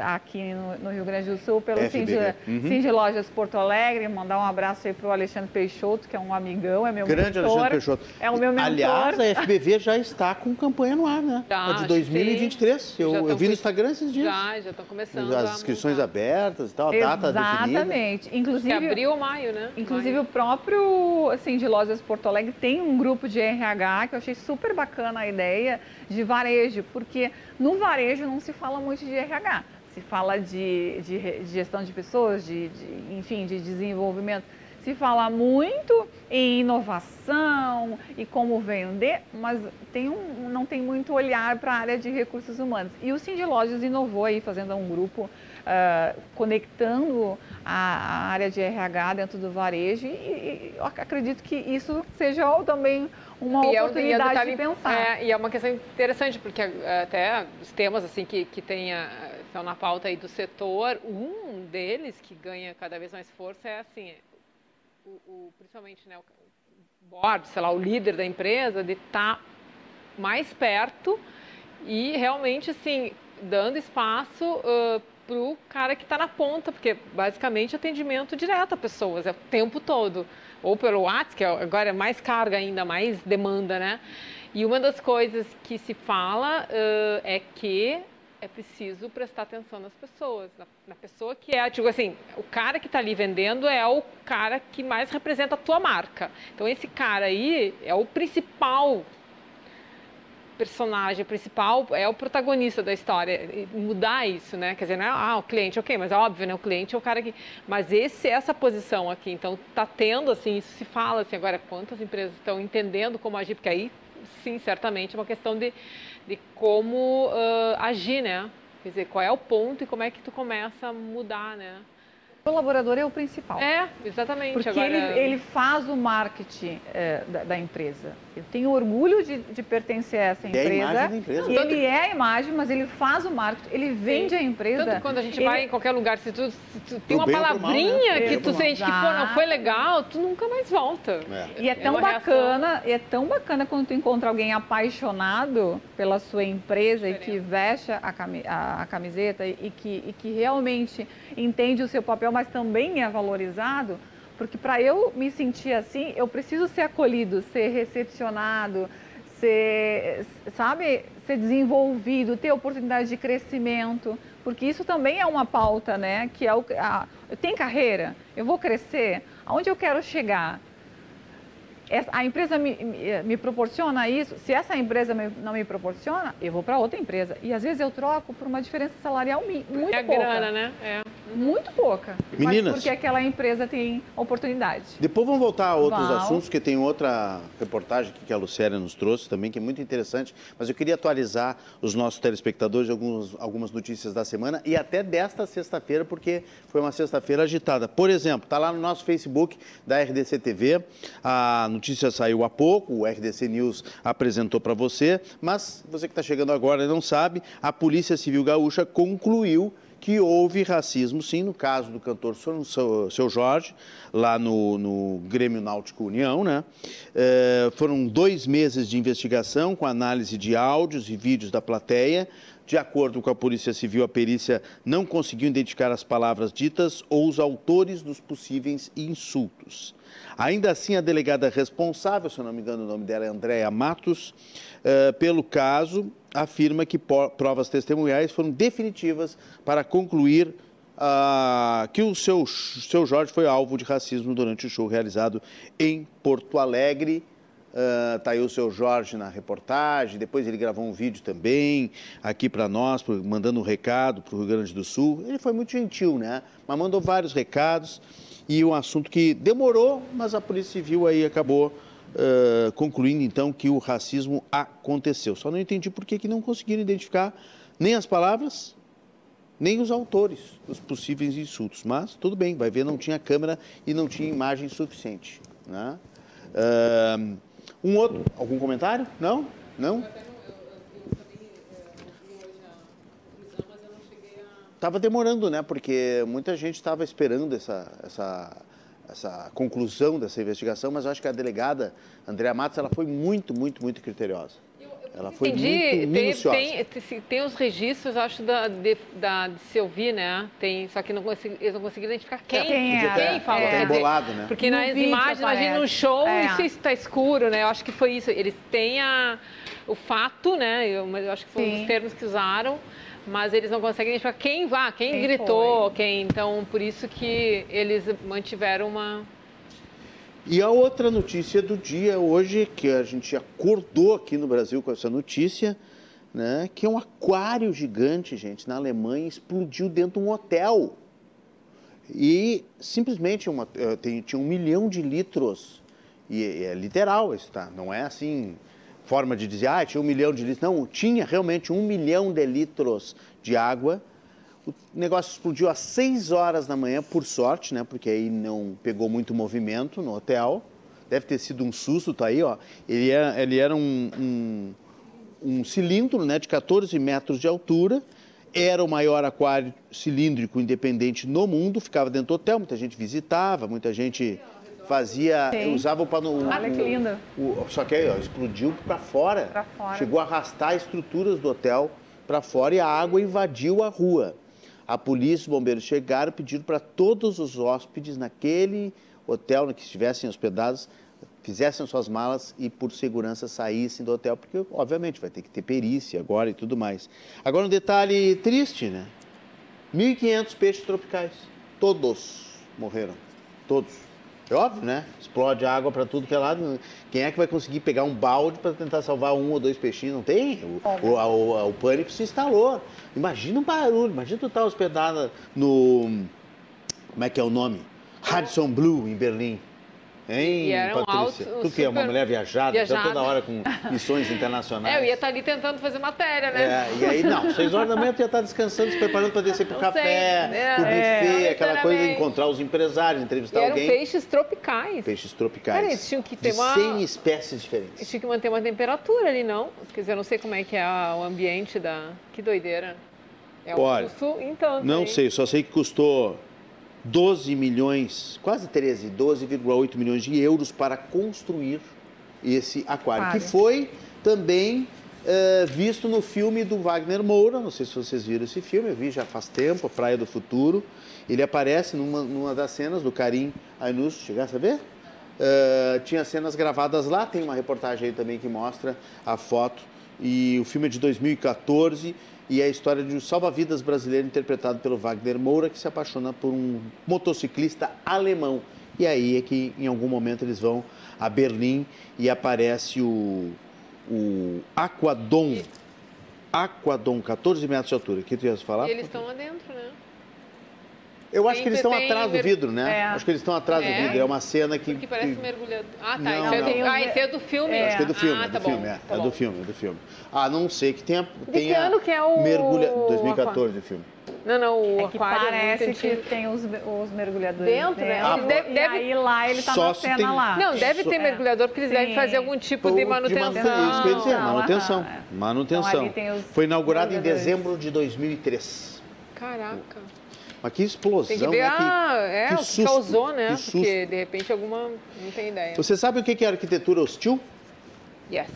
aqui no, no, Rio Grande do Sul, pelo Cindy, uhum. Lojas Porto Alegre. Mandar um abraço aí para o Alexandre Peixoto, que é um amigão, é meu Grande mentor. Alexandre Peixoto. É o meu mentor. Aliás, a FBV já está com campanha no ar, né? Já, de 2023. Eu, eu vi no Instagram esses dias. Já, já estão começando. As inscrições abertas e tal, a data definida. Exatamente. Inclusive, abril ou maio, né? Inclusive maio. o próprio Cindy Lojas Porto Alegre tem um grupo de RH que eu achei super bacana a ideia de varejo, porque no varejo não se fala muito de RH se fala de, de, gestão de pessoas, de, de, enfim, de desenvolvimento, se fala muito em inovação e como vender, mas tem um, não tem muito olhar para a área de recursos humanos. E o Cindy Lojas inovou aí, fazendo um grupo, uh, conectando a, a, área de RH dentro do varejo e, e acredito que isso seja também uma e oportunidade é, de pensar. É, e é uma questão interessante, porque até os temas assim que, que tenha estão na pauta aí do setor, um deles que ganha cada vez mais força é assim, o, o principalmente né, o board, sei lá, o líder da empresa, de estar tá mais perto e realmente assim dando espaço uh, para o cara que está na ponta, porque basicamente atendimento direto a pessoas, é o tempo todo. Ou pelo WhatsApp, que agora é mais carga ainda, mais demanda, né? E uma das coisas que se fala uh, é que é preciso prestar atenção nas pessoas, na, na pessoa que é, tipo assim, o cara que está ali vendendo é o cara que mais representa a tua marca. Então esse cara aí é o principal personagem principal, é o protagonista da história. Mudar isso, né? Quer dizer, não é, ah, o cliente, ok, mas é óbvio, né? O cliente é o cara que. Mas esse, essa posição aqui, então tá tendo, assim, isso se fala, assim, agora quantas empresas estão entendendo como agir, porque aí, sim, certamente é uma questão de de como uh, agir, né? Quer dizer, qual é o ponto e como é que tu começa a mudar, né? O colaborador é o principal. É, exatamente. Porque Agora... ele, ele faz o marketing é, da, da, empresa. Eu tenho orgulho de, de pertencer a essa empresa. É a imagem da empresa. Ele é a imagem, mas ele faz o marketing, ele vende Sim. a empresa. Tanto quando a gente ele... vai em qualquer lugar, se tu, se tu tem uma palavrinha mal, né? que tu sente que pô, não foi legal, tu nunca mais volta. É. E é tão é bacana, é tão bacana quando tu encontra alguém apaixonado pela sua empresa e que veste a, a, a camiseta e, e, que, e que realmente entende o seu papel, mas também é valorizado. Porque para eu me sentir assim, eu preciso ser acolhido, ser recepcionado, ser, sabe, ser desenvolvido, ter oportunidade de crescimento, porque isso também é uma pauta, né? Que é o, a, eu tenho carreira, eu vou crescer, aonde eu quero chegar? A empresa me, me, proporciona isso, se essa empresa me, não me proporciona, eu vou para outra empresa. E às vezes eu troco por uma diferença salarial muito é pouca. grana, né? É. Muito pouca. Meninas. porque aquela empresa tem oportunidade. Depois vamos voltar a outros Val. assuntos, porque tem outra reportagem que a Lucélia nos trouxe também, que é muito interessante. Mas eu queria atualizar os nossos telespectadores de alguns, algumas notícias da semana e até desta sexta-feira, porque foi uma sexta-feira agitada. Por exemplo, está lá no nosso Facebook da RDC TV, a notícia saiu há pouco, o RDC News apresentou para você, mas você que está chegando agora e não sabe, a Polícia Civil Gaúcha concluiu que houve racismo, sim, no caso do cantor Seu Jorge, lá no, no Grêmio Náutico União, né? É, foram dois meses de investigação com análise de áudios e vídeos da plateia. De acordo com a Polícia Civil, a perícia não conseguiu identificar as palavras ditas ou os autores dos possíveis insultos. Ainda assim, a delegada responsável, se eu não me engano o nome dela é Andréa Matos, uh, pelo caso, afirma que provas testemunhais foram definitivas para concluir uh, que o seu, Jorge foi alvo de racismo durante o show realizado em Porto Alegre. Uh, tá aí o seu Jorge na reportagem, depois ele gravou um vídeo também aqui para nós, mandando um recado para o Rio Grande do Sul. Ele foi muito gentil, né? Mas mandou vários recados e um assunto que demorou, mas a Polícia Civil aí acabou uh, concluindo então que o racismo aconteceu. Só não entendi por que, que não conseguiram identificar nem as palavras, nem os autores dos possíveis insultos. Mas tudo bem, vai ver, não tinha câmera e não tinha imagem suficiente. Né? Uh, um outro, algum comentário? Não? Não? Estava demorando, né? Porque muita gente estava esperando essa, essa, essa conclusão dessa investigação, mas eu acho que a delegada Andréa Matos ela foi muito, muito, muito criteriosa. Ela foi Entendi. muito minuciosa. Tem, tem, tem os registros, acho, da, de, da, de se ouvir, né? Tem, só que não consegui, eles não conseguiram identificar quem, quem, é, quem falou. É. Embolado, né? Porque no nas imagens, imagina no show, é. isso está escuro, né? Eu acho que foi isso. Eles têm a, o fato, né? Eu, eu acho que foram os termos que usaram mas eles não conseguem identificar quem vá, quem, quem gritou, foi. quem. Então, por isso que eles mantiveram uma. E a outra notícia do dia hoje, que a gente acordou aqui no Brasil com essa notícia, né, que é um aquário gigante, gente, na Alemanha, explodiu dentro de um hotel. E simplesmente uma, eh, tem, tinha um milhão de litros. E é literal isso, tá? Não é assim forma de dizer, ah, tinha um milhão de litros. Não, tinha realmente um milhão de litros de água. O negócio explodiu às 6 horas da manhã, por sorte, né? Porque aí não pegou muito movimento no hotel. Deve ter sido um susto, tá aí, ó. Ele era, é, ele era um, um, um cilindro, né, de 14 metros de altura. Era o maior aquário cilíndrico independente no mundo, ficava dentro do hotel, muita gente visitava, muita gente fazia, usava para no. Olha que linda. O, só que aí, ó, explodiu para fora. Para fora. Chegou a arrastar estruturas do hotel para fora e a água invadiu a rua. A polícia e os bombeiros chegaram, pediram para todos os hóspedes naquele hotel no que estivessem hospedados fizessem suas malas e por segurança saíssem do hotel, porque obviamente vai ter que ter perícia agora e tudo mais. Agora um detalhe triste, né? 1.500 peixes tropicais, todos morreram, todos. É óbvio, né? Explode água para tudo que é lado. Quem é que vai conseguir pegar um balde para tentar salvar um ou dois peixinhos? Não tem. O, o, o, o pânico se instalou. Imagina um barulho. Imagina tu estar tá hospedada no. Como é que é o nome? Radisson Blue, em Berlim. Hein, Patrícia? Alto, tu que é uma mulher viajada, viajada. Então toda hora com missões internacionais. É, eu ia estar ali tentando fazer matéria, né? É, e aí, não, seis horas da manhã tu ia estar descansando, se preparando para descer pro café, é, pro buffet, é, aquela coisa de encontrar os empresários, entrevistar e alguém. Eram peixes tropicais. Peixes tropicais. Cara, eles tinham que ter de uma... 100 espécies diferentes. Eles tinham que manter uma temperatura ali, não? Quer dizer, eu não sei como é que é o ambiente da... Que doideira. É um Olha, custo então. Não sei, só sei que custou 12 milhões, quase 13, 12,8 milhões de euros para construir esse aquário, Para. que foi também uh, visto no filme do Wagner Moura, não sei se vocês viram esse filme, eu vi já faz tempo, A Praia do Futuro. Ele aparece numa, numa das cenas do Karim Ainus, chegasse a ver? Uh, tinha cenas gravadas lá, tem uma reportagem aí também que mostra a foto. E o filme é de 2014 e é a história de um salva-vidas brasileiro interpretado pelo Wagner Moura, que se apaixona por um motociclista alemão. E aí é que em algum momento eles vão a Berlim e aparece o, o Aquadom. Aquadom, 14 metros de altura. O que tu ia falar? E eles estão lá dentro, né? Eu acho que eles estão atrás do vidro, né? É. Acho que eles estão atrás é. do vidro. É uma cena que. Porque parece que... mergulhador. Ah, tá. Não, isso, é do... ah, isso é do filme. É. Acho que é do filme. Ah, é do tá filme, é. Tá é do filme, é do filme. A não ser que tenha. De tenha que ano que é o. Mergulha... 2014 o filme. Não, não, o é que aquário parece que tem os, os mergulhadores dentro, né? Ah, deve, e aí lá ele tá na cena tem... lá. Não, deve ter mergulhador porque eles Sim. devem fazer algum tipo de manutenção. De manutenção. Isso que eu ia dizer, manutenção. Manutenção. Então, Foi inaugurado em dezembro de 2003. Caraca. Mas que explosão, Tem que ver, né? ah, é, que o que susto, causou, né? Que Porque, de repente, alguma... Não tem ideia. Você sabe o que é arquitetura hostil? Yes.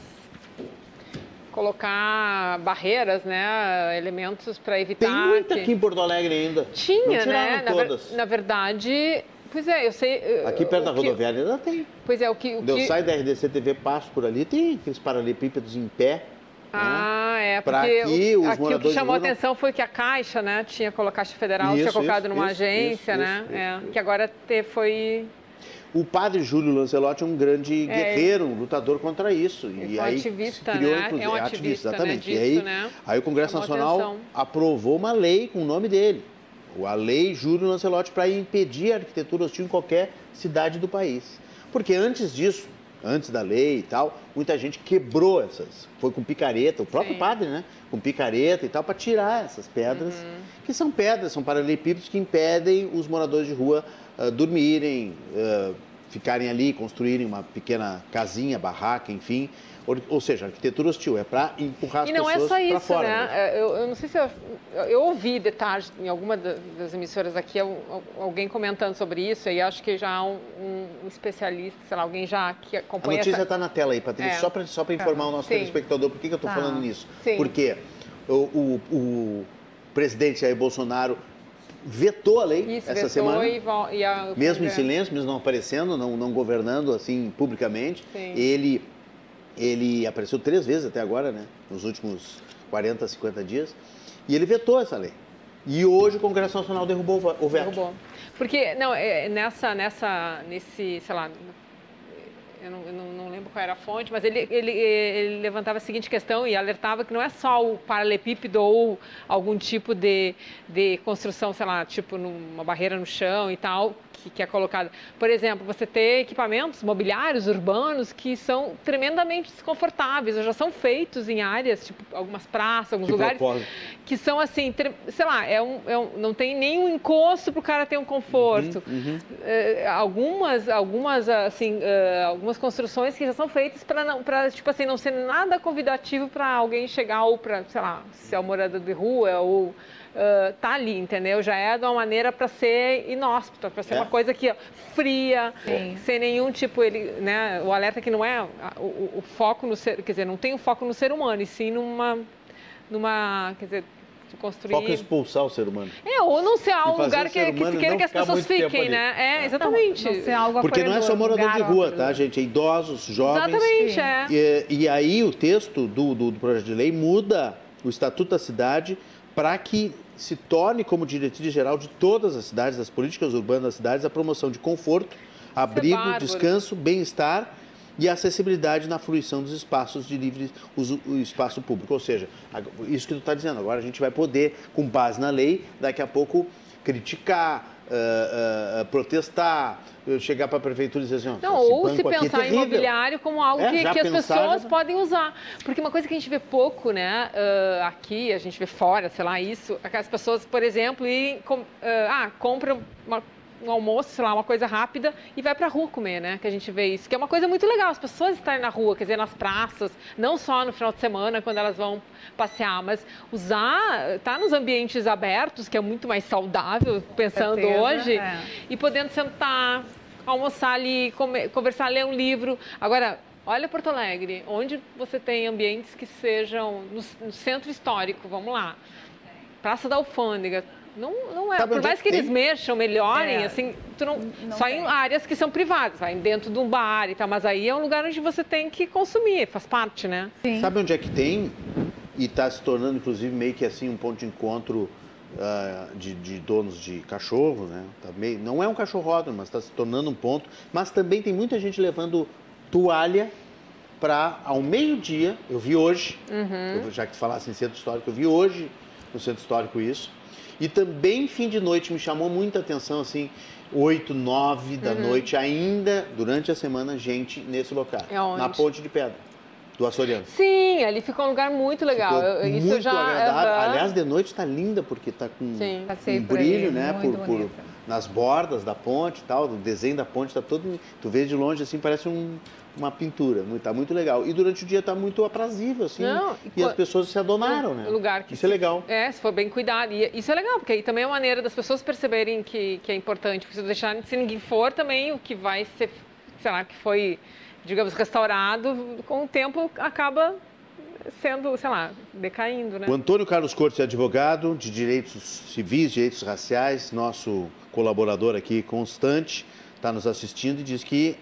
Colocar barreiras, né? Elementos para evitar... Tem muita aqui em Porto Alegre ainda. Tinha, né? Todas. Na, na verdade... Pois é, eu sei. Aqui perto da rodoviária ainda tem. Pois é, o que. O Quando que... eu saio da RDC TV, passo por ali, tem aqueles paralelepípedos em pé. Né? Ah, né? é, porque aqui, os o que chamou a atenção foi que a Caixa, né, tinha colocado, a Caixa Federal isso, tinha colocado isso, numa isso, agência, né, é, que agora te, foi... O padre Júlio Lancelotti é um grande é, guerreiro, um lutador contra isso. E é aí ativista, criou, né? É um ativista, ativista exatamente. Né, disso, e aí, né? aí o Congresso chamou Nacional atenção. aprovou uma lei com o nome dele. A lei Júlio Lancelotti para impedir a arquitetura hostil em qualquer cidade do país. Porque antes disso, antes da lei e tal, muita gente quebrou essas. Foi com picareta, o próprio Sim. padre, né? Com picareta e tal, para tirar essas pedras, uhum. que são pedras, são paralelepípedos que impedem os moradores de rua uh, dormirem, uh, ficarem ali, construírem uma pequena casinha, barraca, enfim. Ou, seja, arquitetura hostil é para empurrar as pessoas para fora. E não é só isso, né? né? Eu, eu, não sei se eu, eu ouvi detalhes em alguma das emissoras aqui, alguém comentando sobre isso, e acho que já há um, um especialista, sei lá, alguém já que acompanha. A notícia está essa... na tela aí, Patrícia, é. só para só informar o nosso Sim. telespectador por que, que eu estou tá. falando nisso. Sim. Porque o, o, o presidente Jair Bolsonaro vetou a lei Isso, essa semana, e, e a... mesmo em silêncio, mesmo não aparecendo, não, não governando assim publicamente. Sim. Ele, ele apareceu três vezes até agora, né? nos últimos 40, 50 dias, e ele vetou essa lei. E hoje o Congresso Nacional derrubou o veto. Derrubou. Porque, não, é, nessa, nessa, nesse, sei lá, eu não, eu não, lembro qual era a fonte, mas ele, ele, ele, levantava a seguinte questão e alertava que não é só o paralelepípedo ou algum tipo de, de construção, sei lá, tipo numa barreira no chão e tal, que, que é colocada. Por exemplo, você ter equipamentos mobiliários urbanos que são tremendamente desconfortáveis, ou já são feitos em áreas, tipo algumas praças, alguns que lugares, propósito. que são assim, sei lá, é um, é um, não tem nenhum encosto para o cara ter um conforto. Uhum, uhum. Uh, algumas, algumas, assim, uh, algumas construções que já são feitas para não, para tipo assim, não ser nada convidativo para alguém chegar ou para, sei lá, se é um morador de rua ou uh, tá ali, entendeu? Já é de uma maneira para ser inóspita, para ser é. uma coisa que fria, Sim. sem nenhum tipo, ele, né? O alerta que não é o, o, foco no ser, quer dizer, não tem o um foco no ser humano, e sim numa, numa, quer dizer, construir. Foca expulsar o ser humano. É, ou não ser um lugar que, que se queira que as pessoas fiquem, né? É, exatamente. Não, não ser algo Porque não é só morador de rua, tá, gente? É idosos, jovens. Exatamente, é. E, e aí o texto do, do, do projeto de lei muda o Estatuto da Cidade para que se torne como diretriz geral de todas as cidades, das políticas urbanas das cidades, a promoção de conforto, abrigo, é descanso, bem-estar e acessibilidade na fruição dos espaços de livre uso, o espaço público. Ou seja, isso que tu está dizendo, agora a gente vai poder, com base na lei, daqui a pouco criticar, uh, uh, protestar, chegar para a prefeitura e dizer assim, não, ou se é pensar é em imobiliário como algo é, que, que as pessoas podem usar. Porque uma coisa que a gente vê pouco, né, uh, aqui, a gente vê fora, sei lá, isso, as pessoas, por exemplo, com, ah, compram uma um almoço, sei lá, uma coisa rápida e vai para a rua comer, né? Que a gente vê isso, que é uma coisa muito legal, as pessoas estarem na rua, quer dizer, nas praças, não só no final de semana, quando elas vão passear, mas usar, tá nos ambientes abertos, que é muito mais saudável, pensando certeza, hoje, é. e podendo sentar, almoçar ali, comer, conversar, ler um livro. Agora, Olha Porto Alegre, onde você tem ambientes que sejam no, no centro histórico, vamos lá, Praça da Alfândega, não, não é. Sabe Por mais é que, que eles mexam, melhorem, é. assim, tu não, não só tem. em áreas que são privadas, vai dentro de um bar e tal, mas aí é um lugar onde você tem que consumir, faz parte, né? Sim. Sabe onde é que tem? E está se tornando, inclusive, meio que assim um ponto de encontro uh, de, de, donos de cachorro, né? Tá meio, não é um cachorródromo, mas está se tornando um ponto. Mas também tem muita gente levando toalha para, ao meio-dia, eu vi hoje, uhum. eu, já que tu falasse em centro histórico, eu vi hoje no centro histórico isso, e também fim de noite me chamou muita atenção, assim, 8, 9 da uhum. noite, ainda durante a semana, gente nesse local. É onde? Na Ponte de Pedra. Do Açoriano. Sim, ali ficou um lugar muito legal. Isso muito já, agradável. Aliás, de noite está linda, porque está com Sim, um brilho, né? Por, por, nas bordas da ponte e tal, o desenho da ponte está todo. Tu vê de longe assim, parece um, uma pintura, está muito legal. E durante o dia está muito aprazível, assim. Não, e, e as pessoas se adonaram, né? Lugar que isso é legal. É, se for bem cuidado. E isso é legal, porque aí também é uma maneira das pessoas perceberem que, que é importante. Porque se deixar, se ninguém for, também o que vai ser, sei lá, que foi, digamos, restaurado, com o tempo acaba sendo, sei lá, decaindo, né? O Antônio Carlos Cortes é advogado de direitos civis, direitos raciais, nosso colaborador aqui constante, está nos assistindo e diz que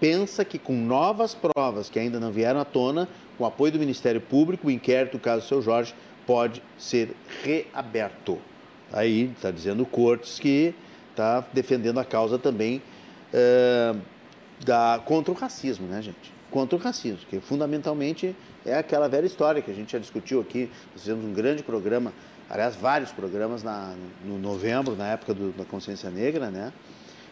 pensa que com novas provas que ainda não vieram à tona, com apoio do Ministério Público, o inquérito do caso seu Jorge pode ser reaberto. Aí está dizendo Cortes que está defendendo a causa também é, da, contra o racismo, né, gente? Contra o racismo, que fundamentalmente é aquela velha história que a gente já discutiu aqui. Nós fizemos um grande programa, aliás, vários programas na, no novembro, na época do, da consciência negra, né?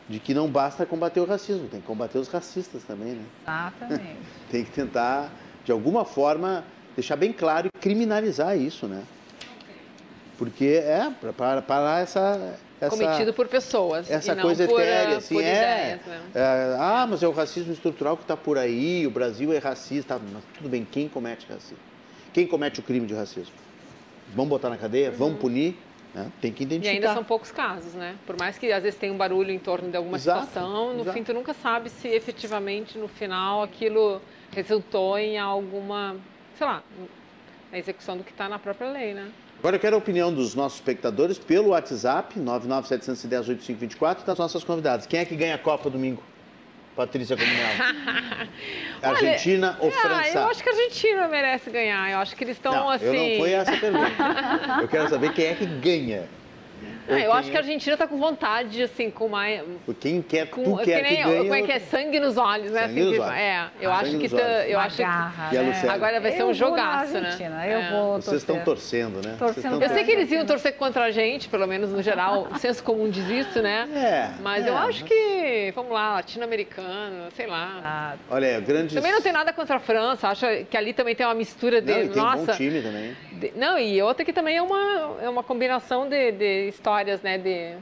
de que não basta combater o racismo, tem que combater os racistas também, né? Exatamente. tem que tentar, de alguma forma, deixar bem claro e criminalizar isso, né? Porque é para parar essa, essa, cometido por pessoas essa e coisa por, etérea, uh, assim, por é, ideias, né? é, ah, mas é o racismo estrutural que está por aí, o Brasil é racista, mas tudo bem, quem comete racismo? Quem comete o crime de racismo? Vamos botar na cadeia? Vamos Uhum. punir? né? Tem que E identificar. ainda são poucos casos, né? Por mais que às vezes tenha um barulho em torno de alguma Exato, situação, no exato. fim tu nunca sabe se efetivamente no final aquilo resultou em alguma, sei lá, na execução do que está na própria lei, né? Agora eu quero a opinião dos nossos espectadores pelo WhatsApp, 997108524, das nossas convidadas. Quem é que ganha a Copa domingo? Patrícia Comunel. Argentina ou Ah, França? eu acho que a Argentina merece ganhar. Eu acho que eles estão não, assim. eu não foi essa a pergunta. Eu quero saber quem é que ganha. Ah, eu acho que a Argentina está com vontade, assim, com mais. Quem quer, Com, tu quer que nem, que ganhe. como é que é? Sangue nos olhos, né? Sangue assim, nos que- olhos. É, eu acho que. tá- eu acho que garra, E a né? Agora vai ser Eu um vou na jogaço, né? Argentina, Eu É. vou Vocês estão torcer. torcendo, né? Torcendo Eu sei que eles iam torcer contra a gente, pelo menos no geral, o senso comum diz isso, né? É, Mas é, eu acho mas- que, vamos lá, latino-americano, sei lá. Ah, Olha, grandes... Também não tem nada contra a França, acho que ali também tem uma mistura de. Não, e tem um nossa, bom time também. De- não, e outra que também é uma, é uma combinação de, de histórias, né? De,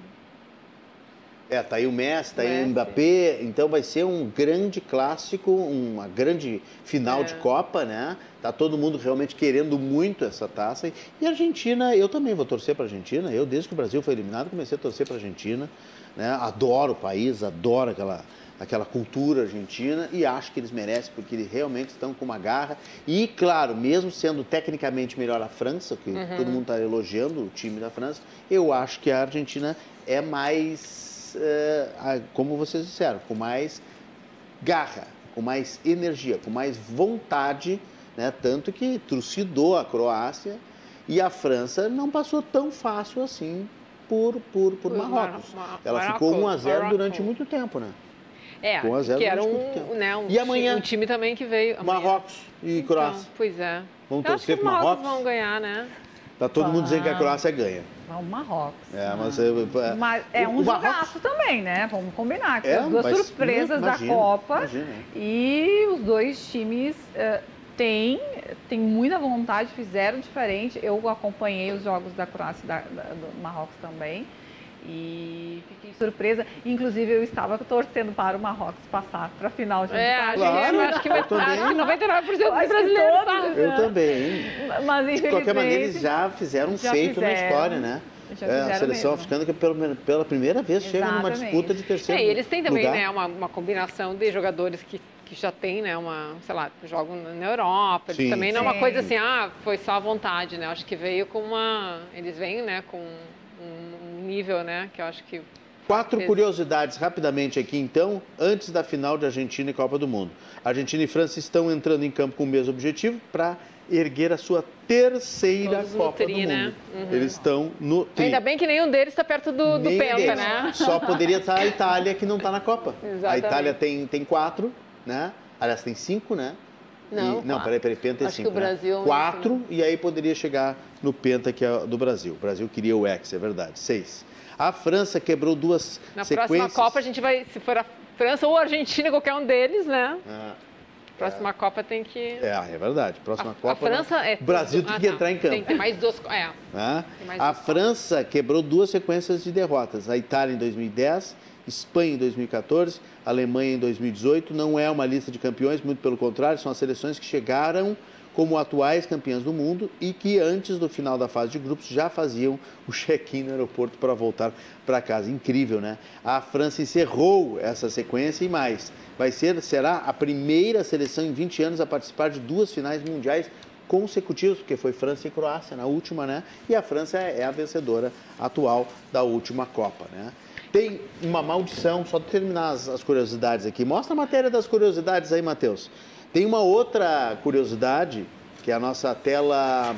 É, tá aí o Messi, tá aí o. Mbappé, então vai ser um grande clássico, uma grande final É. de Copa, né? Tá todo mundo realmente querendo muito essa taça. E a Argentina, eu também vou torcer para a Argentina. Eu, desde que o Brasil foi eliminado, comecei a torcer para a Argentina. Né? Adoro o país, adoro aquela, aquela cultura argentina e acho que eles merecem, porque eles realmente estão com uma garra. E, claro, mesmo sendo tecnicamente melhor a França, que Uhum. todo mundo está elogiando o time da França, eu acho que a Argentina é mais, a- como vocês disseram, com mais garra, com mais energia, com mais vontade, né? tanto que trucidou a Croácia e a França não passou tão fácil assim por, por, por Marrocos. Mar- Mar- Ela ficou 1 a 0 Marrocos. durante muito tempo, né? É, Com a zero que era um, né, um, E amanhã? um time também que veio. amanhã. Marrocos e Então, Croácia. pois é. Vamos Eu torcer os pro Marrocos Marrocos? vão ganhar, né? Tá todo mundo dizendo que a Vão. Croácia ganha. o Marrocos. É, Ah. mas, é, Mas é um Marrocos- jogaço também, né? Vamos combinar. Que É, as duas mas- surpresas imagina, da Copa. imagina. E os dois times eh, têm, têm muita vontade, fizeram diferente. Eu acompanhei os jogos da Croácia e da, da- do Marrocos também. E fiquei surpresa. Inclusive, eu estava torcendo para o Marrocos passar para a final de É, acho, Claro, que, acho que, também. acho que 99% Eu dos brasileiros tá. Eu também. Mas, De qualquer maneira, eles já fizeram um já feito na fizeram. história, né? É, a seleção mesmo. africana que pela, pela primeira vez chega numa Exatamente. disputa de terceiro É, e eles têm também lugar. né, uma, uma combinação de jogadores que, que já tem, né, uma, sei lá, jogam na Europa. Eles Sim, também não é uma coisa assim, ah, foi só a vontade, né? Acho que veio com uma. Eles vêm, né, com nível, né, que eu acho que. Quatro Ex- curiosidades rapidamente aqui, então, antes da final de Argentina e Copa do Mundo. Argentina e França estão entrando em campo com o mesmo objetivo para erguer a sua terceira Todos Copa tri, do Mundo. né? Uhum. Eles estão no tri. Ainda bem que nenhum deles está perto do, do Penta, deles. né? Só poderia estar a Itália que não está na Copa. A Exatamente. Itália tem, tem quatro, né? Aliás, tem cinco, né? Não, E- não, peraí, peraí, Penta é Acho que cinco. o Brasil- Né? Quatro, e aí poderia chegar no Penta, que é do Brasil. O Brasil queria o X, é verdade. Seis. A França quebrou duas Na sequências. próxima Copa a gente vai, se for a França ou a Argentina, qualquer um deles, né? Ah, Próxima Copa tem que. é, é verdade. Próxima a, Copa. a França é. O Brasil tem Ah, que tá. entrar em campo. Tem, tem mais duas. É. né? Mais A duas França quebrou duas sequências de derrotas. A Itália em 2010, Espanha em 2014, Alemanha em 2018. Não é uma lista de campeões, muito pelo contrário, são as seleções que chegaram como atuais campeãs do mundo e que antes do final da fase de grupos já faziam o check-in no aeroporto para voltar para casa. Incrível, né? A França encerrou essa sequência e mais. Vai ser, será a primeira seleção em 20 anos a participar de duas finais mundiais consecutivos, porque foi França e Croácia na última, né? E a França é a vencedora atual da última Copa, né? Tem uma maldição, só terminar as, as curiosidades aqui. Mostra a matéria das curiosidades aí, Matheus. Tem uma outra curiosidade, que é a nossa tela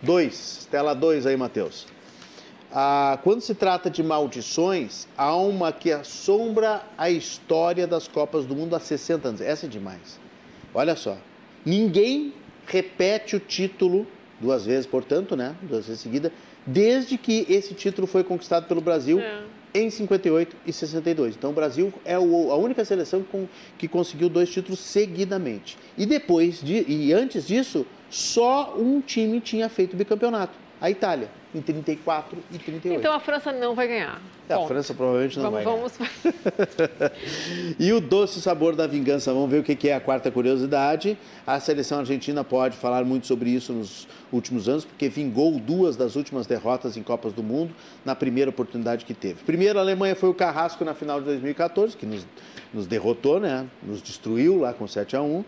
2. Tela 2 aí, Matheus. Ah, quando se trata de maldições, há uma que assombra a história das Copas do Mundo há 60 anos. Essa é demais. Olha só. Ninguém repete o título, duas vezes, portanto, né? Duas vezes seguida, desde que esse título foi conquistado pelo Brasil É. em 58 e 62. Então o Brasil é a única seleção que conseguiu dois títulos seguidamente. E depois de, e antes disso, só um time tinha feito bicampeonato, a Itália em 34 e 38. Então a França não vai ganhar. É, a França provavelmente não vamos, vai ganhar. e o doce sabor da vingança, vamos ver o que é a quarta curiosidade. A seleção argentina pode falar muito sobre isso nos últimos anos, porque vingou duas das últimas derrotas em Copas do Mundo na primeira oportunidade que teve. Primeiro, a Alemanha foi o carrasco na final de 2014, que nos, nos derrotou, né? nos destruiu lá com 7 a 1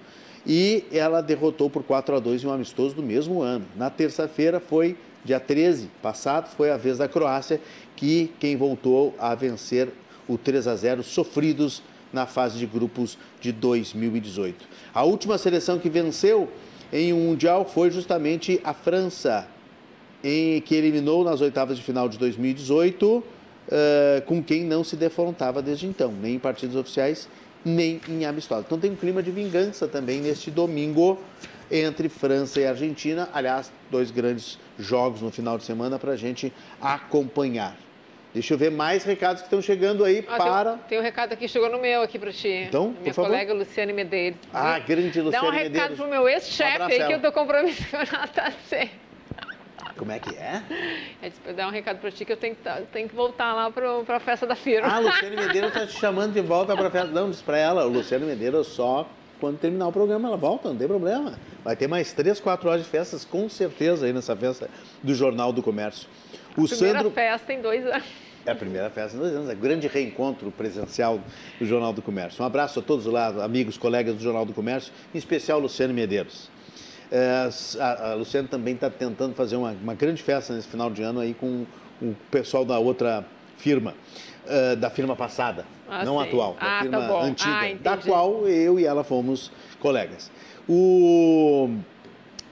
e ela derrotou por 4 a 2 em um amistoso do mesmo ano. Na terça-feira foi dia 13 passado, foi a vez da Croácia, que quem voltou a vencer o 3 a 0 sofridos na fase de grupos de 2018. A última seleção que venceu em um Mundial foi justamente a França, em que eliminou nas oitavas de final de 2018, uh, eh, com quem não se defrontava desde então, nem em partidos oficiais, nem em amistosos. Então tem um clima de vingança também neste domingo entre França e Argentina. Aliás, dois grandes jogos no final de semana para a gente acompanhar. Deixa eu ver mais recados que estão chegando aí ah, para. Tem, tem, um recado aqui, chegou no meu aqui para ti. Então, Minha por colega Luciane Medeiros. Ah, grande Luciane Medeiros. Dá um recado Medeiros. pro meu ex-chefe um aí que eu tô compromissada a ser. Como é que é? É dar um recado para ti que eu tenho que, tá, tenho que voltar lá para a festa da firma. Ah, Luciane Medeiros está te chamando de volta para a festa. Não, diz para ela, Luciane Medeiros só quando terminar o programa ela volta, não tem problema. Vai ter mais três, quatro horas de festas, com certeza, aí nessa festa do Jornal do Comércio. O a primeira Sandro... festa em dois anos. É a primeira festa em dois anos, é grande reencontro presencial do Jornal do Comércio. Um abraço a todos lá, amigos, colegas do Jornal do Comércio, em especial Luciano Medeiros. É, a, a Luciano também está tentando fazer uma, uma, grande festa nesse final de ano aí com o pessoal da outra firma, uh, da firma passada, ah, não atual, da ah, firma tá antiga, ah, da qual eu e ela fomos colegas. O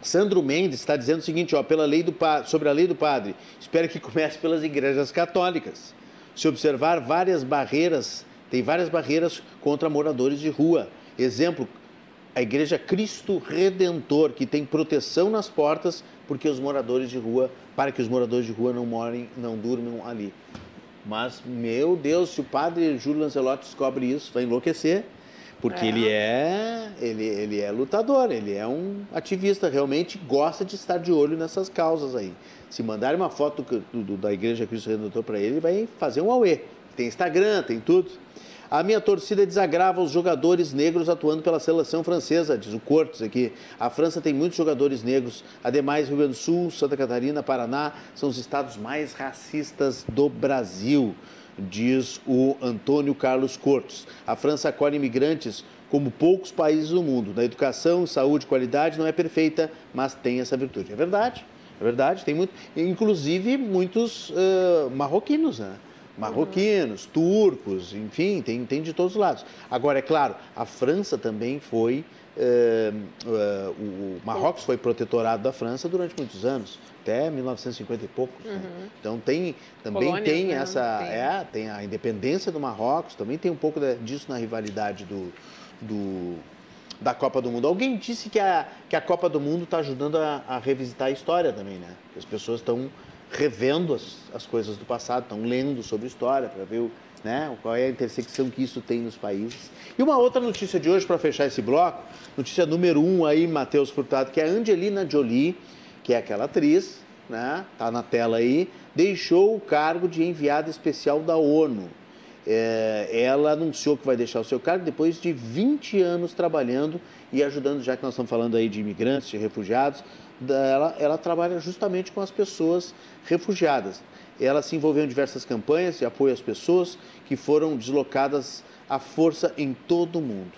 Sandro Mendes está dizendo o seguinte, ó, pela lei do sobre a lei do padre, espero que comece pelas igrejas católicas. Se observar várias barreiras, tem várias barreiras contra moradores de rua. Exemplo, a igreja Cristo Redentor, que tem proteção nas portas porque os moradores de rua, para que os moradores de rua não morem, não durmam ali. Mas, meu Deus, se o padre Júlio Lancelotti descobre isso, vai enlouquecer, porque é. ele é ele, ele é lutador, ele é um ativista, realmente gosta de estar de olho nessas causas aí. Se mandarem uma foto do, do, da Igreja Cristo Redentor para ele, ele vai fazer um auê. Tem Instagram, tem tudo. A minha torcida desagrava os jogadores negros atuando pela seleção francesa, diz o Cortes aqui. A França tem muitos jogadores negros. Ademais, Rio Grande do Sul, Santa Catarina, Paraná são os estados mais racistas do Brasil, diz o Antônio Carlos Cortes. A França acolhe imigrantes como poucos países do mundo. Na educação, saúde, qualidade não é perfeita, mas tem essa virtude. É verdade, é verdade. Tem muito, inclusive muitos uh, marroquinos, né? Marroquinos, turcos, enfim, tem, tem de todos os lados. Agora, é claro, a França também foi. Uh, uh, o Marrocos foi protetorado da França durante muitos anos, até 1950 e poucos. Né? Uhum. Né? Então tem também tem né? essa tem. É, tem a independência do Marrocos, também tem um pouco disso na rivalidade do, do da Copa do Mundo. Alguém disse que a, que a Copa do Mundo está ajudando a, a, revisitar a história também, né? As pessoas estão revendo as, as coisas do passado, estão lendo sobre história para ver o, né, qual é a intersecção que isso tem nos países. E uma outra notícia de hoje, para fechar esse bloco, notícia número um aí, Matheus Furtado, que é a Angelina Jolie, que é aquela atriz, né, tá na tela aí, deixou o cargo de enviada especial da ONU. É, ela anunciou que vai deixar o seu cargo depois de 20 anos trabalhando e ajudando, já que nós estamos falando aí de imigrantes, de refugiados, ela, trabalha justamente com as pessoas refugiadas. Ela se envolveu em diversas campanhas de apoio às pessoas que foram deslocadas à força em todo o mundo.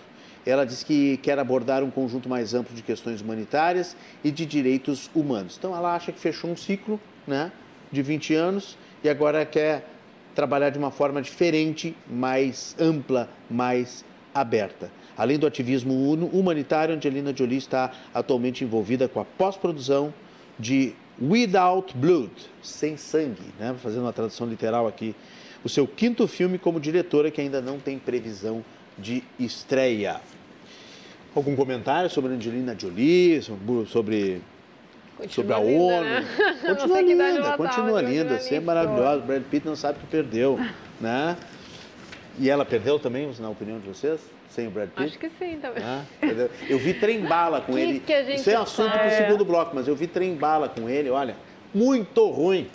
Ela diz que quer abordar um conjunto mais amplo de questões humanitárias e de direitos humanos. Então ela acha que fechou um ciclo né, de 20 anos e agora quer trabalhar de uma forma diferente, mais ampla, mais aberta. Além do ativismo humanitário, Angelina Jolie está atualmente envolvida com a pós-produção de Without Blood, sem sangue, né? fazendo uma tradução literal aqui, o seu quinto filme como diretora que ainda não tem previsão de estreia. Algum comentário sobre Angelina Jolie, sobre Continua sobre a linda, ONU. Né? Continua linda, continua linda, sempre maravilhosa. Brad Pitt não sabe que perdeu, né? E ela perdeu também, na opinião de vocês? Sem o Brad Pitt? Acho que sim também. Ah, eu vi trem bala com que ele. Que Isso é assunto para o segundo bloco, mas eu vi trem bala com ele, olha, muito ruim.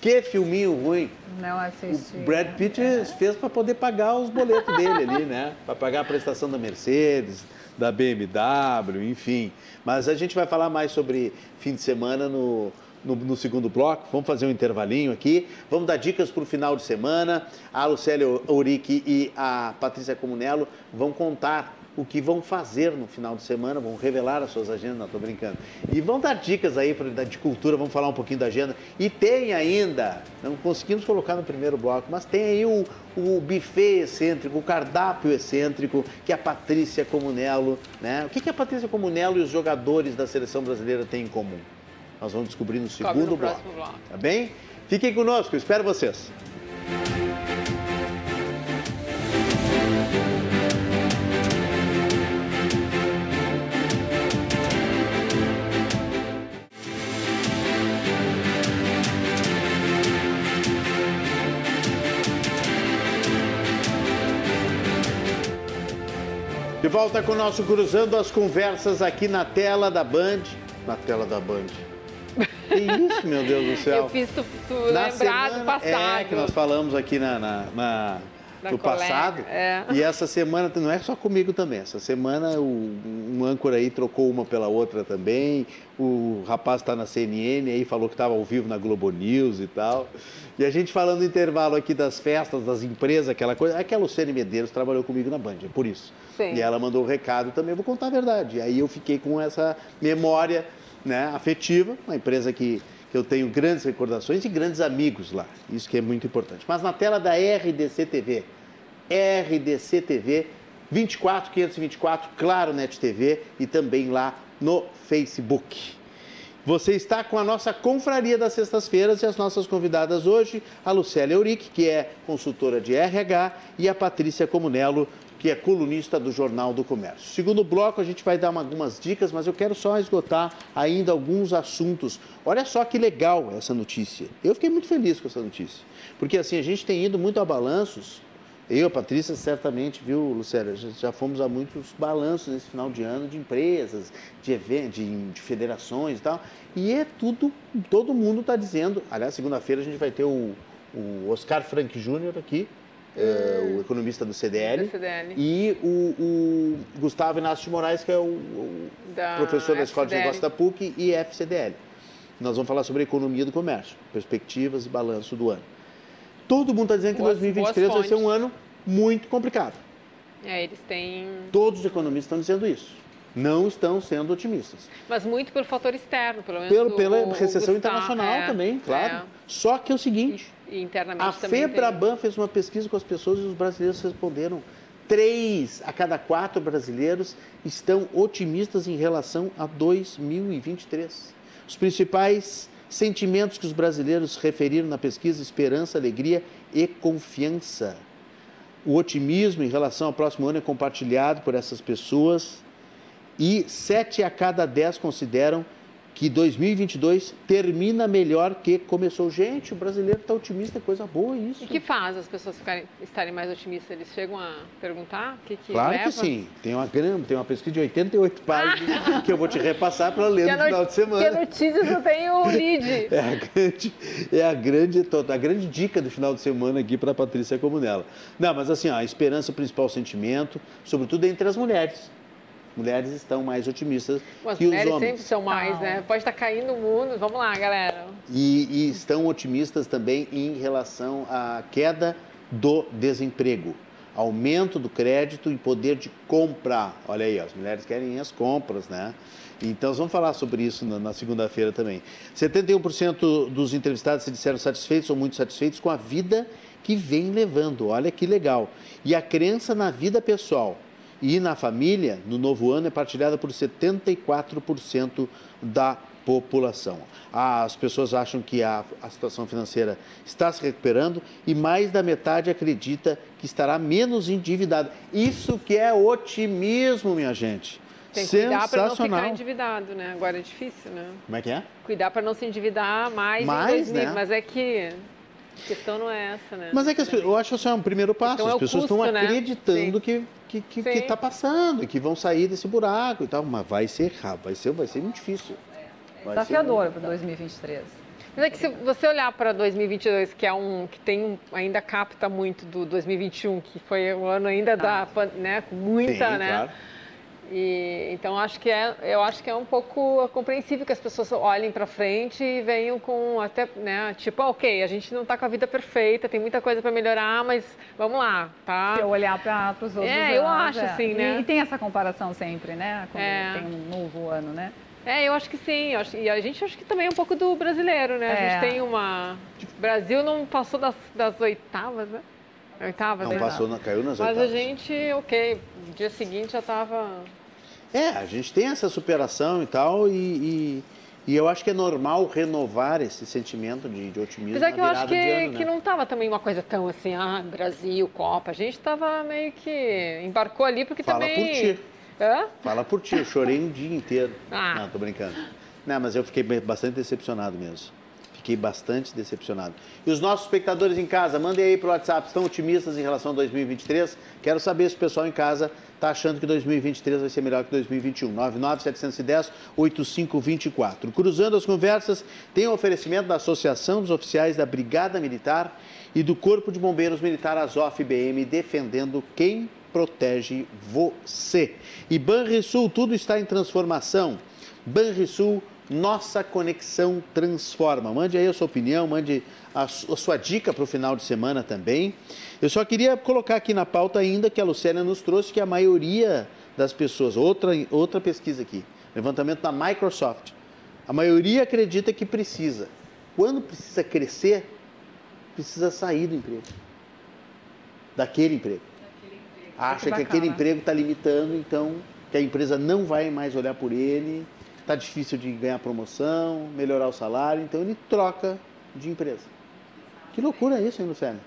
Que filminho ruim. Não assisti. O Brad Pitt é. fez para poder pagar os boletos dele ali, né? Para pagar a prestação da Mercedes, da BMW, enfim. Mas a gente vai falar mais sobre fim de semana no, no, no, segundo bloco. Vamos fazer um intervalinho aqui. Vamos dar dicas para o final de semana. A Lucélia Ourique e a Patrícia Comunello vão contar o que vão fazer no final de semana, vão revelar as suas agendas, não estou brincando. E vão dar dicas aí de cultura, vamos falar um pouquinho da agenda. E tem ainda, não conseguimos colocar no primeiro bloco, mas tem aí o, o buffet excêntrico, o cardápio excêntrico, que a Patrícia Comunello, né? O que, que a Patrícia Comunello e os jogadores da seleção brasileira têm em comum? Nós vamos descobrir no segundo no bloco. bloco. Tá bem? Fiquem conosco, espero vocês. De volta com o nosso Cruzando as Conversas aqui na tela da Band. Na tela da Band. Que isso, meu Deus do céu. Eu fiz tu, tu lembrar semana, do passado. É, que nós falamos aqui na, na, na do passado. É. E essa semana, não é só comigo também, essa semana o, um âncora aí trocou uma pela outra também. O rapaz está na CNN aí, falou que estava ao vivo na Globo News e tal. E a gente falando no intervalo aqui das festas, das empresas, aquela coisa. Aquela Luciane Medeiros trabalhou comigo na Band, é por isso. Sim. E ela mandou o um recado também, vou contar a verdade. E aí eu fiquei com essa memória né, afetiva, uma empresa que, que eu tenho grandes recordações e grandes amigos lá. Isso que é muito importante. Mas na tela da RDC TV, RDC TV 24524, Claro Net TV e também lá no Facebook. Você está com a nossa confraria das sextas-feiras e as nossas convidadas hoje, a Lucélia Euric, que é consultora de RH, e a Patrícia Comunello, que é colunista do Jornal do Comércio. Segundo bloco, a gente vai dar algumas dicas, mas eu quero só esgotar ainda alguns assuntos. Olha só que legal essa notícia. Eu fiquei muito feliz com essa notícia, porque assim, a gente tem ido muito a balanços. Eu, a Patrícia, certamente, viu, Lucélia, já fomos a muitos balanços nesse final de ano de empresas, de eventos, de, de federações e tal. E é tudo, todo mundo está dizendo. Aliás, segunda-feira a gente vai ter o, o Oscar Frank Júnior aqui, Uh, o economista do CDL, do CDL. e o, o, Gustavo Inácio de Moraes, que é o, o da professor da Escola de Negócios da PUC e FCDL. Nós vamos falar sobre a economia do comércio, perspectivas e balanço do ano. Todo mundo está dizendo que boas, 2023 vai ser um ano muito complicado. É, eles têm. Todos os economistas estão dizendo isso. Não estão sendo otimistas. Mas muito pelo fator externo, pelo menos. Pelo, pela recessão Gustavo, internacional é, também, claro. É. Só que é o seguinte: internamente a FEBRABAN tem... fez uma pesquisa com as pessoas e os brasileiros responderam. Três a cada quatro brasileiros estão otimistas em relação a 2023. Os principais sentimentos que os brasileiros referiram na pesquisa: esperança, alegria e confiança. O otimismo em relação ao próximo ano é compartilhado por essas pessoas e sete a cada dez consideram que 2022 termina melhor que começou. Gente, o brasileiro está otimista, é coisa boa isso. E que faz as pessoas ficarem, estarem mais otimistas? Eles chegam a perguntar o que, que Claro leva? que sim. Tem uma, tem uma pesquisa de 88 páginas que eu vou te repassar para ler no final de semana. Que notícias eu tenho o lead. É a grande, é a grande, a grande dica do final de semana aqui para a Patrícia Comunella. Não, mas assim, ó, a esperança é o principal sentimento, sobretudo entre as mulheres mulheres estão mais otimistas As que os homens. As mulheres sempre são mais, né? Pode estar caindo o mundo. Vamos lá, galera. E, e estão otimistas também em relação à queda do desemprego aumento do crédito e poder de comprar. Olha aí, ó, as mulheres querem as compras, né? Então, vamos falar sobre isso na, na segunda-feira também. 71% dos entrevistados se disseram satisfeitos ou muito satisfeitos com a vida que vem levando. Olha que legal. E a crença na vida pessoal e na família, no novo ano, é partilhada por 74% da população. As pessoas acham que a, a, situação financeira está se recuperando e mais da metade acredita que estará menos endividada. Isso que é otimismo, minha gente. Tem que cuidar para não ficar endividado, né? Agora é difícil, né? Como é que é? Cuidar para não se endividar mais, mais em 2000, né? mas é que a questão não é essa, né? Mas é que as, eu acho que isso é um primeiro passo. Então, as é pessoas custo, estão né? acreditando né? que que que está passando, que vão sair desse buraco e tal, mas vai ser vai ser, vai ser muito difícil. Vai Desafiador para 2023. Mas é que se você olhar para 2022, que é um que tem um, ainda capta muito do 2021, que foi o ano ainda da, ah. né, com muita, Sim, né? Claro e, então acho que é, eu acho que é um pouco compreensível que as pessoas olhem para frente e venham com até, né, tipo, ah, ok, a gente não está com a vida perfeita, tem muita coisa para melhorar, mas vamos lá, tá? Se olhar para os outros. É, eu acho é. assim, né? E, e, tem essa comparação sempre, né? Quando é. tem um novo ano, né? É, eu acho que sim. e a gente acho que também é um pouco do brasileiro, né? É. A gente tem uma. O Brasil não passou das, das oitavas, né? Oitavas, Não né? passou, não, caiu nas Mas oitavas. Mas a gente, ok, no dia seguinte já estava... É, a gente tem essa superação e tal, e, e, e, eu acho que é normal renovar esse sentimento de, de otimismo Apesar que eu acho que, ano, né? que não estava também uma coisa tão assim, ah, Brasil, Copa. A gente estava meio que... embarcou ali porque Fala também... Fala por ti. Hã? Fala por ti, eu chorei um dia inteiro. Ah. Não, tô brincando. Não, mas eu fiquei bastante decepcionado mesmo. Fiquei bastante decepcionado. E os nossos espectadores em casa, mandem aí para o WhatsApp, estão otimistas em relação a 2023? Quero saber se o pessoal em casa está achando que 2023 vai ser melhor que 2021. 99710-8524. Cruzando as conversas, tem o um oferecimento da Associação dos Oficiais da Brigada Militar e do Corpo de Bombeiros Militar Azof BM, defendendo quem protege você. E Banrisul, tudo está em transformação. Banrisul nossa Conexão Transforma. Mande aí a sua opinião, mande a, sua dica para o final de semana também. Eu só queria colocar aqui na pauta ainda que a Luciana nos trouxe que a maioria das pessoas, outra, outra pesquisa aqui, levantamento da Microsoft, a maioria acredita que precisa. Quando precisa crescer, precisa sair do emprego. Daquele emprego. Daquele emprego. Acha que, que aquele emprego está limitando, então que a empresa não vai mais olhar por ele está difícil de ganhar promoção, melhorar o salário, então ele troca de empresa. Que loucura isso, hein, Luciana?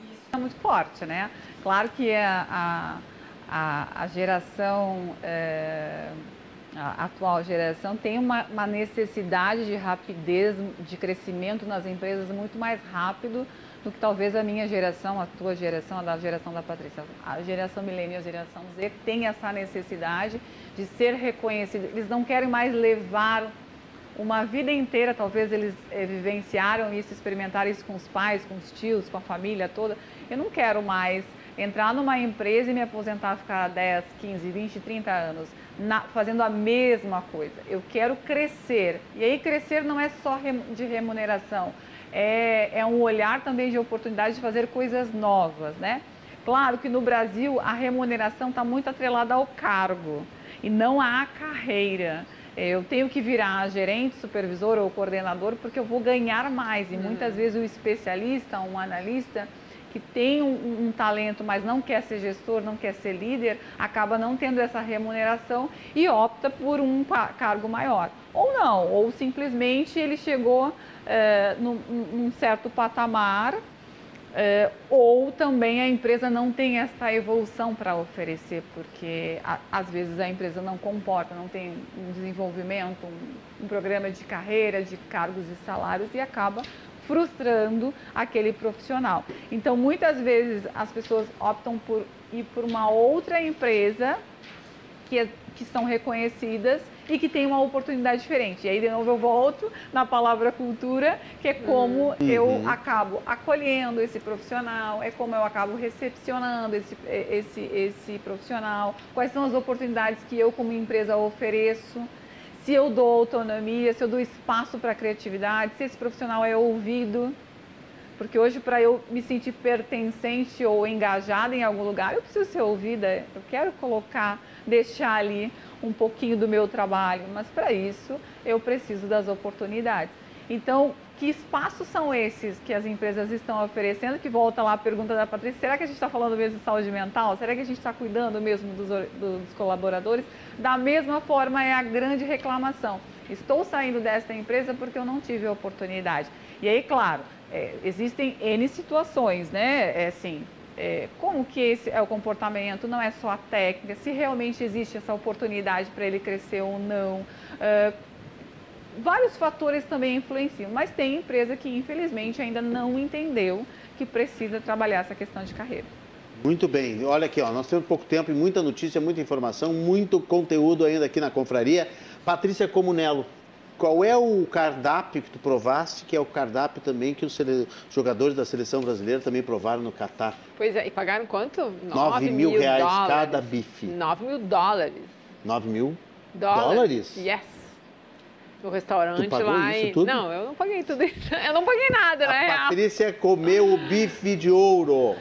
Isso é muito forte, né? Claro que a, a, a geração, é, a atual geração tem uma, uma necessidade de rapidez, de crescimento nas empresas muito mais rápido do que talvez a minha geração, a tua geração, a da geração da Patrícia. A geração milênio, a geração Z tem essa necessidade de ser reconhecido. Eles não querem mais levar uma vida inteira, talvez eles é, vivenciaram isso, experimentaram isso com os pais, com os tios, com a família toda. Eu não quero mais entrar numa empresa e me aposentar, ficar 10, 15, 20, 30 anos na, fazendo a mesma coisa. Eu quero crescer. E aí crescer não é só de remuneração, é, é um olhar também de oportunidade de fazer coisas novas, né? Claro que no Brasil a remuneração está muito atrelada ao cargo e não à carreira. Eu tenho que virar gerente, supervisor ou coordenador porque eu vou ganhar mais. E muitas hum. vezes o especialista, um analista, que tem um, um, talento, mas não quer ser gestor, não quer ser líder, acaba não tendo essa remuneração e opta por um cargo maior. Ou não, ou simplesmente ele chegou é, num, num, certo patamar, é, ou também a empresa não tem essa evolução para oferecer, porque a, às vezes a empresa não comporta, não tem um desenvolvimento, um, um programa de carreira, de cargos e salários e acaba frustrando aquele profissional. Então, muitas vezes as pessoas optam por ir por uma outra empresa que, é, que são reconhecidas e que tem uma oportunidade diferente. E aí, de novo, eu volto na palavra cultura, que é como uhum. eu acabo acolhendo esse profissional, é como eu acabo recepcionando esse, esse, esse profissional, quais são as oportunidades que eu, como empresa, ofereço se eu dou autonomia, se eu dou espaço para a criatividade, se esse profissional é ouvido. Porque hoje, para eu me sentir pertencente ou engajada em algum lugar, eu preciso ser ouvida. Eu quero colocar, deixar ali um pouquinho do meu trabalho, mas para isso eu preciso das oportunidades. Então, que espaços são esses que as empresas estão oferecendo? Que volta lá a pergunta da Patrícia: será que a gente está falando mesmo de saúde mental? Será que a gente está cuidando mesmo dos, dos, colaboradores? Da mesma forma, é a grande reclamação. Estou saindo desta empresa porque eu não tive oportunidade. E aí, claro, é, existem N situações, né? É assim, é, como que esse é o comportamento, não é só a técnica, se realmente existe essa oportunidade para ele crescer ou não. Uh, vários fatores também influenciam, mas tem empresa que infelizmente ainda não entendeu que precisa trabalhar essa questão de carreira. Muito bem, olha aqui, ó, nós temos pouco tempo e muita notícia, muita informação, muito conteúdo ainda aqui na confraria. Patrícia Comunello, qual é o cardápio que tu provaste, que é o cardápio também que os jogadores da seleção brasileira também provaram no Catar? Pois é, e pagaram quanto? 9 mil, mil reais dólares. cada bife. 9 mil dólares. 9 mil dólares? dólares? Yes. No restaurante tu pagou lá. Isso tudo? Não, eu não paguei tudo isso. Eu não paguei nada, A né? Patrícia comeu o bife de ouro.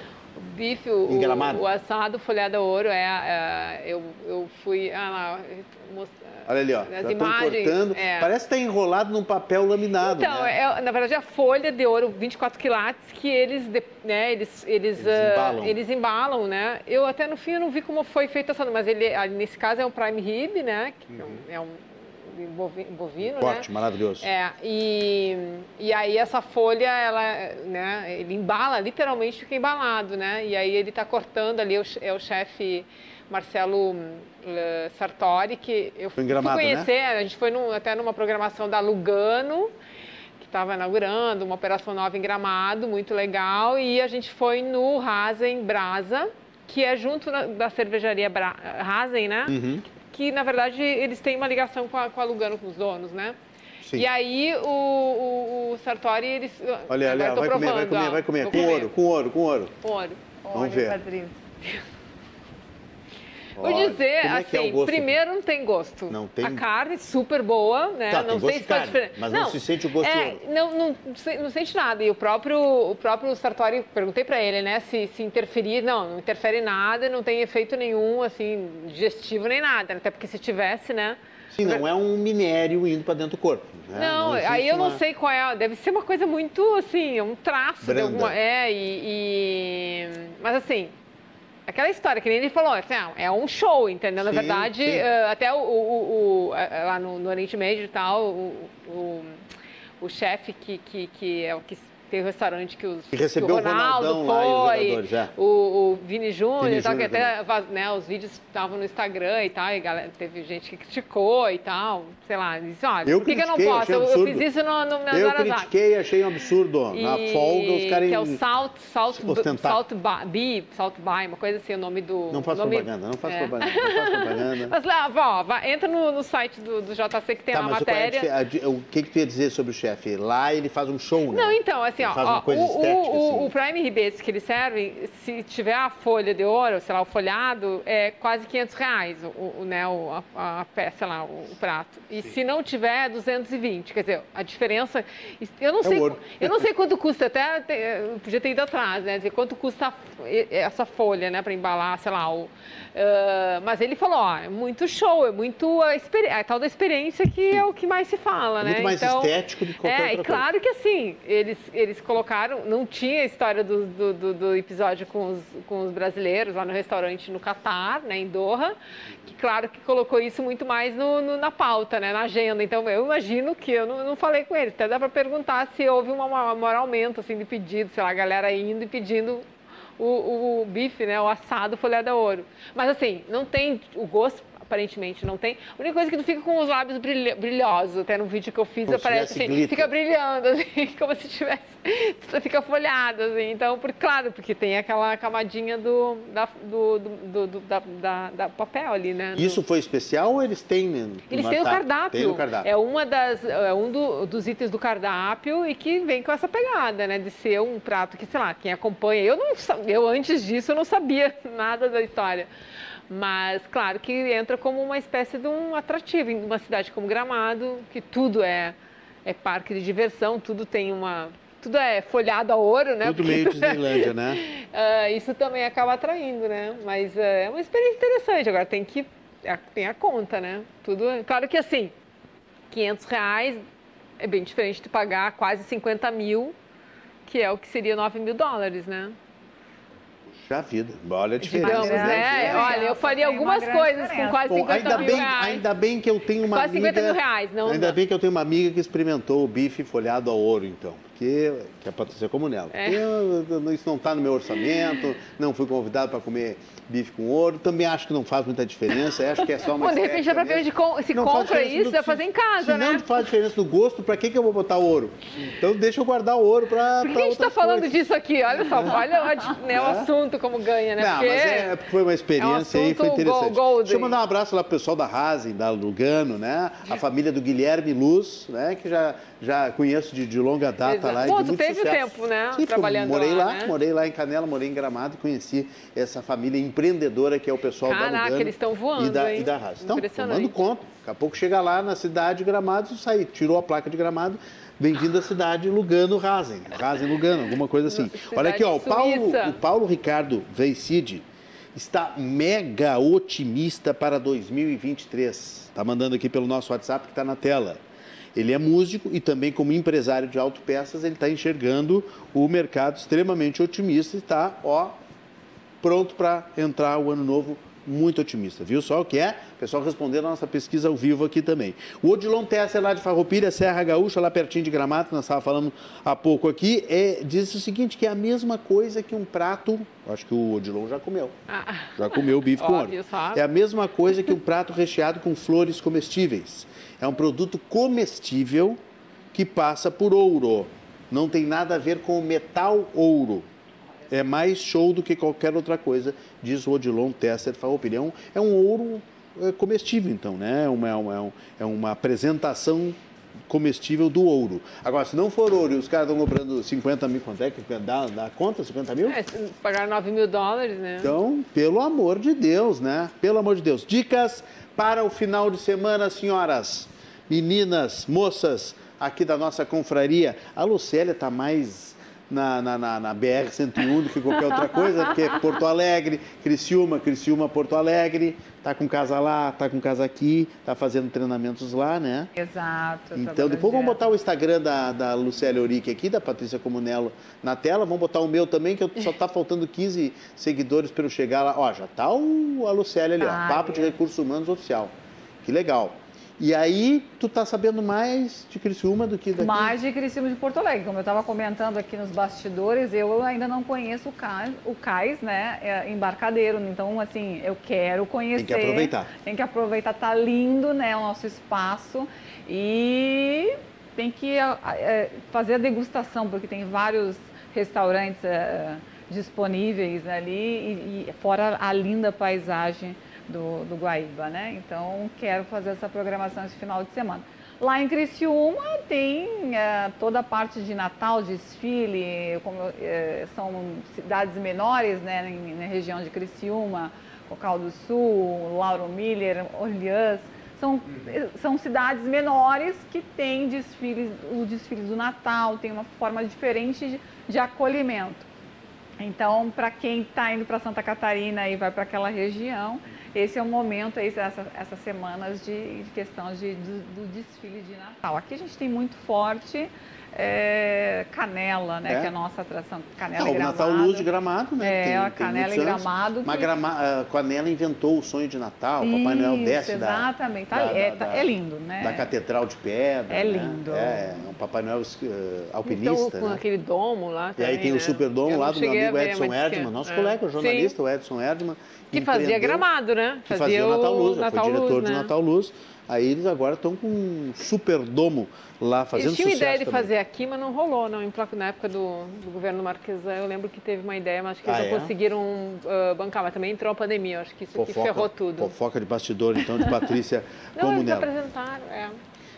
O bife, o, o, o assado folhado a ouro, é, é, eu, eu fui. Ah, lá, Olha ali, ó. As imagens. Cortando. É. Parece que está enrolado num papel laminado. Então, né? é, na verdade, a folha de ouro 24 quilates que eles, né, eles, eles, eles, uh, embalam. eles embalam, né? Eu até no fim eu não vi como foi feita essa, mas ele, nesse caso é um prime rib, né? Que uhum. é um bovino, Corte, né? maravilhoso. É, e, e aí essa folha, ela, né, ele embala, literalmente fica embalado, né? E aí ele está cortando ali, é o chefe Marcelo uh, Sartori, que eu fui Gramado, conhecer, né? a gente foi num, até numa programação da Lugano, que estava inaugurando, uma operação nova em Gramado, muito legal, e a gente foi no Rasen Brasa, que é junto na, da cervejaria Bra Rasen, né? Uhum. Que, na verdade, eles têm uma ligação com a, com a Lugano, com os donos, né? Sim. E aí o, o, o Sartori, eles... Olha, olha, vai, comer, vai comer, vai comer, com ouro, com ouro, com ouro. Com ouro. Vamos ver. Patrícia. Vou dizer, é assim, é primeiro não tem gosto. Não tem. A carne super boa, né? Tá, não sei se faz diferença. Mas não, não, se sente o gosto. É, não, não, não, sente nada. E o próprio, o próprio Sartori, perguntei para ele, né, se, se interferir. Não, não interfere nada, não tem efeito nenhum, assim, digestivo nem nada. Até porque se tivesse, né? Sim, não é um minério indo para dentro do corpo. Né? Não, não aí eu uma... não sei qual é. Deve ser uma coisa muito, assim, um traço Branda. de alguma. É, e, e... Mas assim, aquela história que nem ele falou, assim, ah, é um show, entendeu? Na sim, verdade, uh, até o, o, o, lá no, no, Oriente Médio e tal, o, o, chefe que, que, que é o que o restaurante que, os, que recebeu que o Ronaldo o foi, é. o, o Vini Júnior, que até né, os vídeos estavam no Instagram e tal, e galera, teve gente que criticou e tal, sei lá, disse, olha, eu por que, que eu não posso? Eu, eu, fiz isso no, no meu Eu critiquei, achei um absurdo. E, Na folga, os caras... Que é o Salt, Salt, Salt By, Salt By, uma coisa assim, o nome do... Não faço nome... propaganda, não faço é. propaganda, não faço propaganda. Mas lá, ó, entra no, no site do, do, JC que tem tá, uma matéria. O, o que, que tu ia dizer sobre o chefe? Lá ele faz um show, né? Não, então, assim, ele ó, o, o, assim. o Prime Ribetes que eles servem, se tiver a folha de ouro, sei lá, o folhado, é quase 500 reais, o, o né, o, a, a peça lá, o, prato. E Sim. se não tiver, é 220. Quer dizer, a diferença. Eu não é sei, eu não sei quanto custa, até podia ter ido atrás, né? Dizer quanto custa essa folha, né, para embalar, sei lá, o. Uh, mas ele falou, ó, é muito show, é muito a, a, tal da experiência que é o que mais se fala, é né? Muito mais então, estético do que qualquer é, outra e claro que assim, eles, eles colocaram, não tinha a história do, do, do, do episódio com os, com os brasileiros lá no restaurante no Catar, né, em Doha, que claro que colocou isso muito mais no, no, na pauta, né, na agenda. Então eu imagino que eu não, não falei com eles, até dá para perguntar se houve um maior aumento assim de pedido, sei lá, a galera indo e pedindo o, o, bife, né, o assado folhado a ouro. Mas assim, não tem o gosto aparentemente não tem. A única coisa é que tu fica com os lábios brilhosos. Até no vídeo que eu fiz, como aparece assim, glitter. fica brilhando, assim, como se tivesse. Tu fica folhado, assim. Então, por, claro, porque tem aquela camadinha do, da, do, do, do da, da, da, papel ali, né? Isso foi especial ou eles têm? Eles têm o cardápio. Tem no cardápio. É uma das, é um do, dos itens do cardápio e que vem com essa pegada, né? De ser um prato que, sei lá, quem acompanha. Eu não eu antes disso eu não sabia nada da história. Mas, claro que entra como uma espécie de um atrativo em uma cidade como Gramado, que tudo é, é parque de diversão, tudo tem uma. Tudo é folhado a ouro, né? Tudo meio Disneylândia, né? uh, isso também acaba atraindo, né? Mas uh, é uma experiência interessante. Agora tem que. Tem a conta, né? Tudo. Claro que assim, 500 reais é bem diferente de pagar quase 50 mil, que é o que seria 9 mil dólares, né? Já vida. Olha a diferença. Digamos, né? É, olha, eu faria algumas coisas com quase 50 ainda mil bem, reais. Ainda bem que eu tenho uma quase amiga... Quase 50 mil reais. Não, ainda não. bem que eu tenho uma amiga que experimentou o bife folhado a ouro, então. Que, que é a Patrícia Comunella. É. Eu, isso não está no meu orçamento, não fui convidado para comer bife com ouro. Também acho que não faz muita diferença. Acho que é só uma. Bom, de repente, para se não compra isso, vai fazer em casa, se né? não faz diferença no gosto, para que, que eu vou botar ouro? Então, deixa eu guardar o ouro para. Por que a gente está falando disso aqui? Olha só, olha né, o é. assunto como ganha, né? Não, Porque mas é, foi uma experiência é um aí, foi interessante. Golden. Deixa eu mandar um abraço lá pro pessoal da Rasen, da Lugano, né? A família do Guilherme Luz, né? Que já, já conheço de, de longa data Exato. lá. Pô, tu teve sucesso. tempo, né? Sim, Trabalhando morei lá, lá né? morei lá em Canela, morei em Gramado e conheci essa família empreendedora que é o pessoal Caraca, da Lugano. eles estão voando, e da, hein? E da Rasen. Então, tomando conta. Daqui a pouco chega lá na cidade de Gramado, sai, tirou a placa de Gramado, bem-vindo à cidade Lugano Rasen. Rasen Lugano, alguma coisa assim. Olha aqui, ó, o Paulo, o Paulo Ricardo Veicide está mega otimista para 2023. Está mandando aqui pelo nosso WhatsApp que está na tela. Ele é músico e também como empresário de autopeças, ele está enxergando o mercado extremamente otimista e está, ó, pronto para entrar o ano novo muito otimista, viu só o que é? O pessoal respondendo a nossa pesquisa ao vivo aqui também. O Odilon Tesser lá de Farroupilha, Serra Gaúcha, lá pertinho de Gramado, nós estávamos falando há pouco aqui, é, diz o seguinte, que é a mesma coisa que um prato, acho que o Odilon já comeu, ah. já comeu bife com ouro. É a mesma coisa que um prato recheado com flores comestíveis. É um produto comestível que passa por ouro. Não tem nada a ver com o metal ouro é mais show do que qualquer outra coisa, diz o Odilon Tesser Farroupilha. É um, é um ouro é, comestível, então, né? É uma, é, uma, é uma apresentação comestível do ouro. Agora, se não for ouro e os caras estão comprando 50 mil, quanto é que dá, dá conta? 50 mil? É, pagar 9 mil dólares, né? Então, pelo amor de Deus, né? Pelo amor de Deus. Dicas para o final de semana, senhoras, meninas, moças aqui da nossa confraria. A Lucélia está mais na, na, na, na BR-101 do que qualquer outra coisa, porque é Porto Alegre, Criciúma, Criciúma, Porto Alegre, tá com casa lá, tá com casa aqui, tá fazendo treinamentos lá, né? Exato. Então, depois vamos botar o Instagram da, da Lucélia Eurique aqui, da Patrícia Comunello na tela, vamos botar o meu também, que eu, só tá faltando 15 seguidores para eu chegar lá. Ó, já tá o, a Lucélia ali, ó, Papo de Recursos Humanos Oficial. Que legal. E aí, tu tá sabendo mais de Criciúma do que daqui? Mais de Criciúma de Porto Alegre. Como eu estava comentando aqui nos bastidores, eu ainda não conheço o cais, o cais né, é, embarcadeiro. Então, assim, eu quero conhecer. Tem que aproveitar. Tem que aproveitar. Tá lindo, né, o nosso espaço. E tem que é, fazer a degustação, porque tem vários restaurantes é, disponíveis ali e, e fora a linda paisagem do, do Guaíba, né? Então, quero fazer essa programação esse final de semana. Lá em Criciúma tem é, toda a parte de Natal, desfile, como, é, são cidades menores, né, na região de Criciúma, Cocal do Sul, Lauro Miller, Orleans, são, são cidades menores que têm desfiles, o desfile do Natal, tem uma forma diferente de, de acolhimento. Então, para quem está indo para Santa Catarina e vai para aquela região, esse é o momento, essa, essas semanas de, de questão de, do, do, desfile de Natal. Aqui a gente tem muito forte é, Canela, né? É. Que é a nossa atração. Canela ah, e Gramado. O Natal Luz de Gramado, né? É, tem, a Canela e Gramado. Mas que... Grama, a Canela inventou o sonho de Natal, o Papai Noel desce exatamente. da... Exatamente, é, tá, é lindo, né? Da Catedral de Pedra. É lindo. Né? É, é um Papai Noel uh, alpinista. Então, com né? aquele domo lá também, E aí tem né? o super domo lá do meu amigo Edson Erdmann, nosso é. colega, o jornalista, Sim. o Edson Erdmann. Que fazia Gramado, né? Que fazia, o Natal Luz, Natal foi diretor Luz, de né? Natal Luz. Aí eles agora estão com um super domo lá fazendo Eles tinham sucesso ideia de também. fazer aqui, mas não rolou, não. Na época do, do governo Marquesan, eu lembro que teve uma ideia, mas acho que eles ah, não é? conseguiram uh, bancar. Mas também entrou a pandemia, acho que isso fofoca, aqui ferrou tudo. Fofoca de bastidor, então, de Patrícia Não, eles apresentaram, é.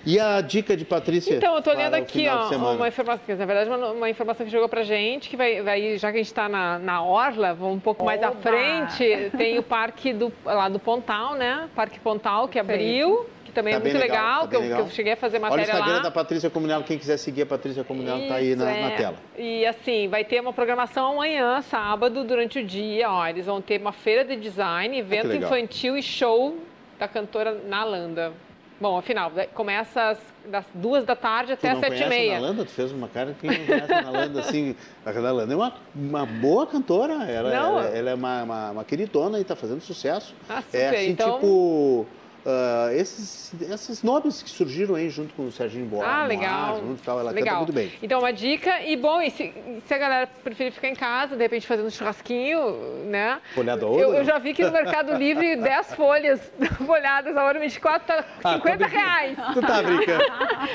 E a dica de Patrícia? Então, eu estou olhando aqui, ó, uma informação, na verdade, uma, uma, informação que chegou pra gente, que vai, vai já que a gente está na, na Orla, vamos um pouco Oba. mais à frente, tem o parque do, lá do Pontal, né? Parque Pontal, que abriu também tá é muito legal, legal, tá que, eu, legal, que, eu, cheguei a fazer matéria lá. Olha o Instagram lá. da Patrícia Comunel, quem quiser seguir a Patrícia Comunel está aí na, é. na, tela. E assim, vai ter uma programação amanhã, sábado, durante o dia, ó, eles vão ter uma feira de design, ah, evento ah, infantil e show da cantora Nalanda. Bom, afinal, começa às, das duas da tarde até às sete e meia. A Nalanda? Tu fez uma cara que não conhece a Nalanda, assim. A Nalanda é uma, uma boa cantora. Ela, ela, ela é uma, uma, uma, queridona e está fazendo sucesso. Ah, super. É assim, então... tipo uh, esses, esses nomes que surgiram aí junto com o Serginho Boa. Ah, legal. Junto, tal, ela legal. canta muito bem. Então, uma dica. E, bom, e se, se, a galera preferir ficar em casa, de repente fazendo um churrasquinho, né? Folhada ouro? Eu, eu já vi que no Mercado Livre 10 folhas folhadas a hora 24 tá 50 ah, reais. Tu tá brincando?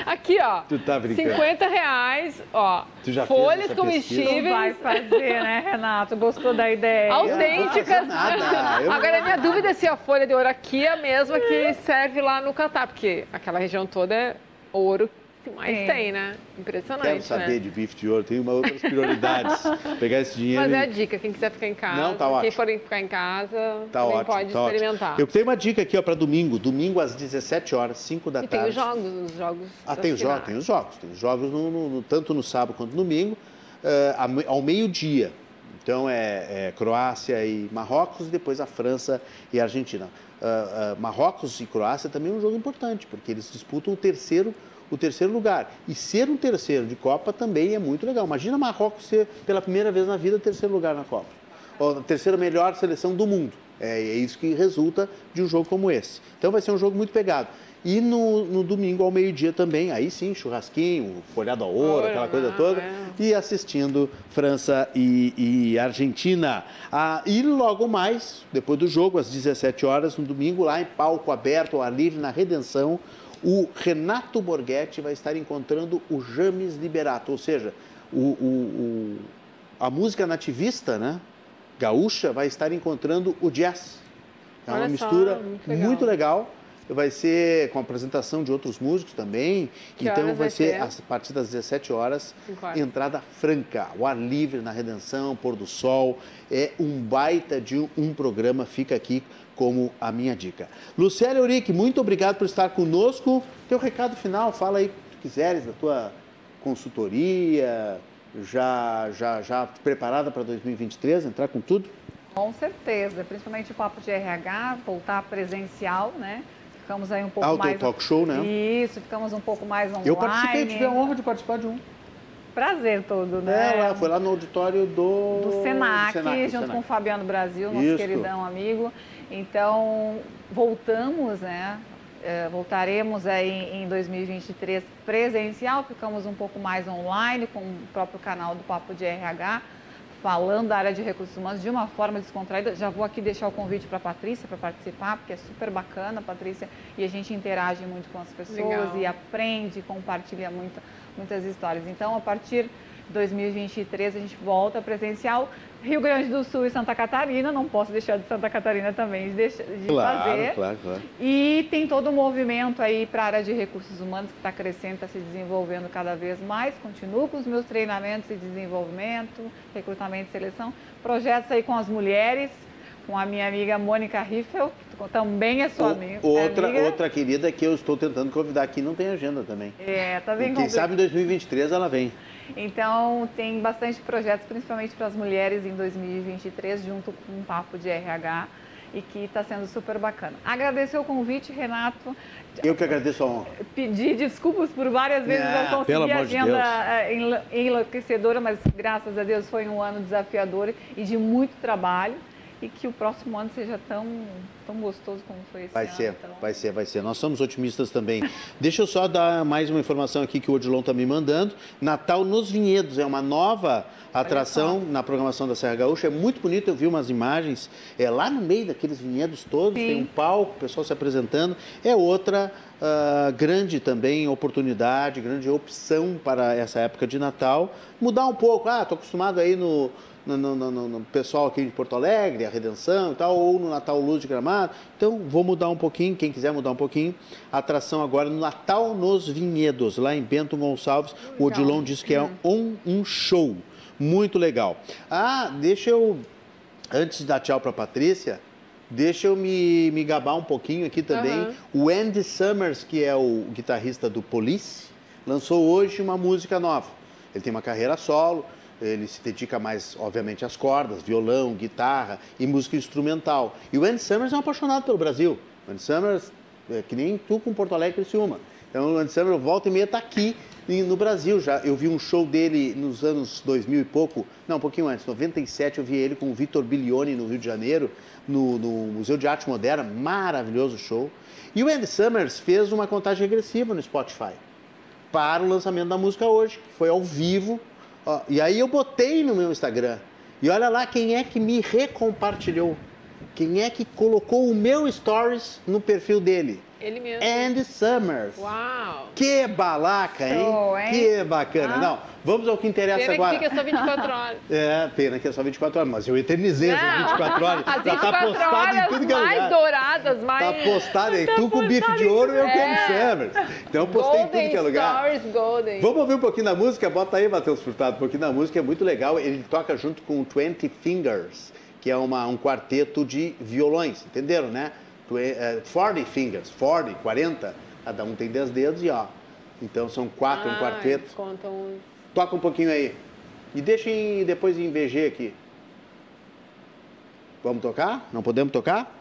Aqui, ó. Tu tá brincando. 50 reais, ó. Tu já folhas comestíveis. Tu vai fazer, né, Renato? Gostou da ideia? Autênticas. Nada. Agora, a minha dúvida é se a folha de ouro aqui é a mesma que serve lá no Catar, porque aquela região toda é ouro que mais é. tem, né? Impressionante, Quero saber né? de bife de ouro, tem uma outras prioridades. Pegar esse dinheiro. Mas e... é a dica, quem quiser ficar em casa, Não, tá quem for ficar em casa, tá também ótimo, pode tá experimentar. Ótimo. Eu tenho uma dica aqui ó para domingo, domingo às 17 horas, 5 da e tarde. tem os jogos, os jogos. Ah, tem os jogos, tem os jogos, tem os jogos no, no, no, tanto no sábado quanto no domingo, uh, ao meio-dia. Então é, é, Croácia e Marrocos, e depois a França e a Argentina. Uh, Marrocos e Croácia também é um jogo importante, porque eles disputam o terceiro, o terceiro lugar. E ser um terceiro de Copa também é muito legal. Imagina Marrocos ser, pela primeira vez na vida, terceiro lugar na Copa. Ou a terceira melhor seleção do mundo. É, é isso que resulta de um jogo como esse. Então vai ser um jogo muito pegado. E no, no domingo ao meio-dia também, aí sim, churrasquinho, folhado a ouro, aquela coisa toda, é. e assistindo França e, e Argentina. Ah, e logo mais, depois do jogo, às 17 horas, no domingo, lá em palco aberto, ao ar livre, na Redenção, o Renato Borghetti vai estar encontrando o James Liberato, ou seja, o, o, o, a música nativista, né, gaúcha, vai estar encontrando o jazz. É uma Olha mistura só, muito legal. muito legal vai ser com a apresentação de outros músicos também. Que então vai vai ser a partir das 17 horas, Cinco horas. entrada franca, o ar livre na Redenção, pôr do sol. É um baita de um programa, fica aqui como a minha dica. Lucélia Euric, muito obrigado por estar conosco. Teu recado final, fala aí o que tu quiseres da tua consultoria, já, já, já preparada para 2023, entrar com tudo? Com certeza, principalmente o papo de RH, voltar presencial, né? Ficamos aí um pouco Ah, mais. talk show, né? Isso, ficamos um pouco mais online. Eu participei, tive a honra de participar de um. Prazer todo, né? É, lá, foi lá no auditório do... do Senac, do Senac, junto Senac. com o Fabiano Brasil, nosso Isso. queridão amigo. Então, voltamos, né? É, voltaremos aí em 2023 presencial, ficamos um pouco mais online com o próprio canal do Papo de RH, falando da área de recursos humanos de uma forma descontraída. Já vou aqui deixar o convite para a Patrícia para participar, porque é super bacana, Patrícia, e a gente interage muito com as pessoas Legal. e aprende, compartilha muita, muitas histórias. Então, a partir 2023 a gente volta presencial. Rio Grande do Sul e Santa Catarina, não posso deixar de Santa Catarina também de, deixar- de Claro, fazer. claro, claro. E tem todo um movimento aí para a área de recursos humanos que está crescendo, está se desenvolvendo cada vez mais. Continuo com os meus treinamentos de desenvolvimento, recrutamento e seleção. Projetos aí com as mulheres, com a minha amiga Mônica Riffel, que também é sua O- amiga. outra, amiga. outra querida que eu estou tentando convidar aqui, não tem agenda também. É, tá bem Quem complicado. sabe em 2023 ela vem. Então, tem bastante projetos, principalmente para as mulheres em 2023, junto com um papo de RH e que está sendo super bacana. Agradecer o convite, Renato. Eu que agradeço a honra. Pedir desculpas por várias vezes Ah, não pelo consegui a de agenda Deus. eh, enlo- enlouquecedora, mas graças a Deus foi um ano desafiador e de muito trabalho. E que o próximo ano seja tão, tão gostoso como foi esse Vai ano. ser, então. vai ser, vai ser. Nós somos otimistas também. Deixa eu só dar mais uma informação aqui que o Odilon está me mandando. Natal nos Vinhedos é uma nova atração na programação da Serra Gaúcha. É muito bonito, eu vi umas imagens. É lá no meio daqueles vinhedos todos, Sim. tem um palco, o pessoal se apresentando. É outra ah, grande também oportunidade, grande opção para essa época de Natal. Mudar um pouco. Ah, estou acostumado aí no, no, no- no- no- pessoal aqui de Porto Alegre, a Redenção e tal, ou no Natal Luz de Gramado. Então, vou mudar um pouquinho, quem quiser mudar um pouquinho. Atração agora no Natal nos Vinhedos, lá em Bento Gonçalves. O Odilon disse que é um, um show. Muito legal. Ah, deixa eu, antes de dar tchau para Patrícia, deixa eu me, me gabar um pouquinho aqui também. Aham. O Andy Summers, que é o guitarrista do Police, lançou hoje uma música nova. Ele tem uma carreira solo, ele se dedica mais, obviamente, às cordas, violão, guitarra e música instrumental. E o Andy Summers é um apaixonado pelo Brasil. O Andy Summers é que nem tu com Porto Alegre e Criciúma. Então o Andy Sammer, volta e meia, está aqui no Brasil já. Eu vi um show dele nos anos 2000 e pouco, não, um pouquinho antes, 97, eu vi ele com o Vitor Bilioni no Rio de Janeiro, no, no Museu de Arte Moderna, maravilhoso show. E o Andy Summers fez uma contagem regressiva no Spotify para o lançamento da música hoje, que foi ao vivo. Ó, e aí eu botei no meu Instagram. E olha lá quem é que me recompartilhou. Quem é que colocou o meu stories no perfil dele? Ele mesmo. Andy Summers. Uau! Que balaca, hein? Show, hein? Que bacana. Ah. Não, vamos ao que interessa Pena agora. que fica só 24 horas. É, pena que é só 24 horas, mas eu eternizei essas Não. 24 horas. As Já tá 24 postado em tudo que é mais lugar. douradas, mais... Tá postado aí. Tá tu com bife de ouro e eu com É. Andy Summers. Então eu postei em tudo Golden que é lugar. Stars Golden. Vamos ouvir um pouquinho da música? Bota aí, Matheus Furtado, um pouquinho da música, é muito legal. Ele toca junto com o 20 Fingers, que é uma, um quarteto de violões, entenderam, né? Twe- eh, 40 Fingers, 40, 40, cada um tem 10 dedos e ó. Então são quatro, um Ah, quarteto. eles contam... Toca um pouquinho aí. E deixa em- depois em VG aqui. Vamos tocar? Não podemos tocar?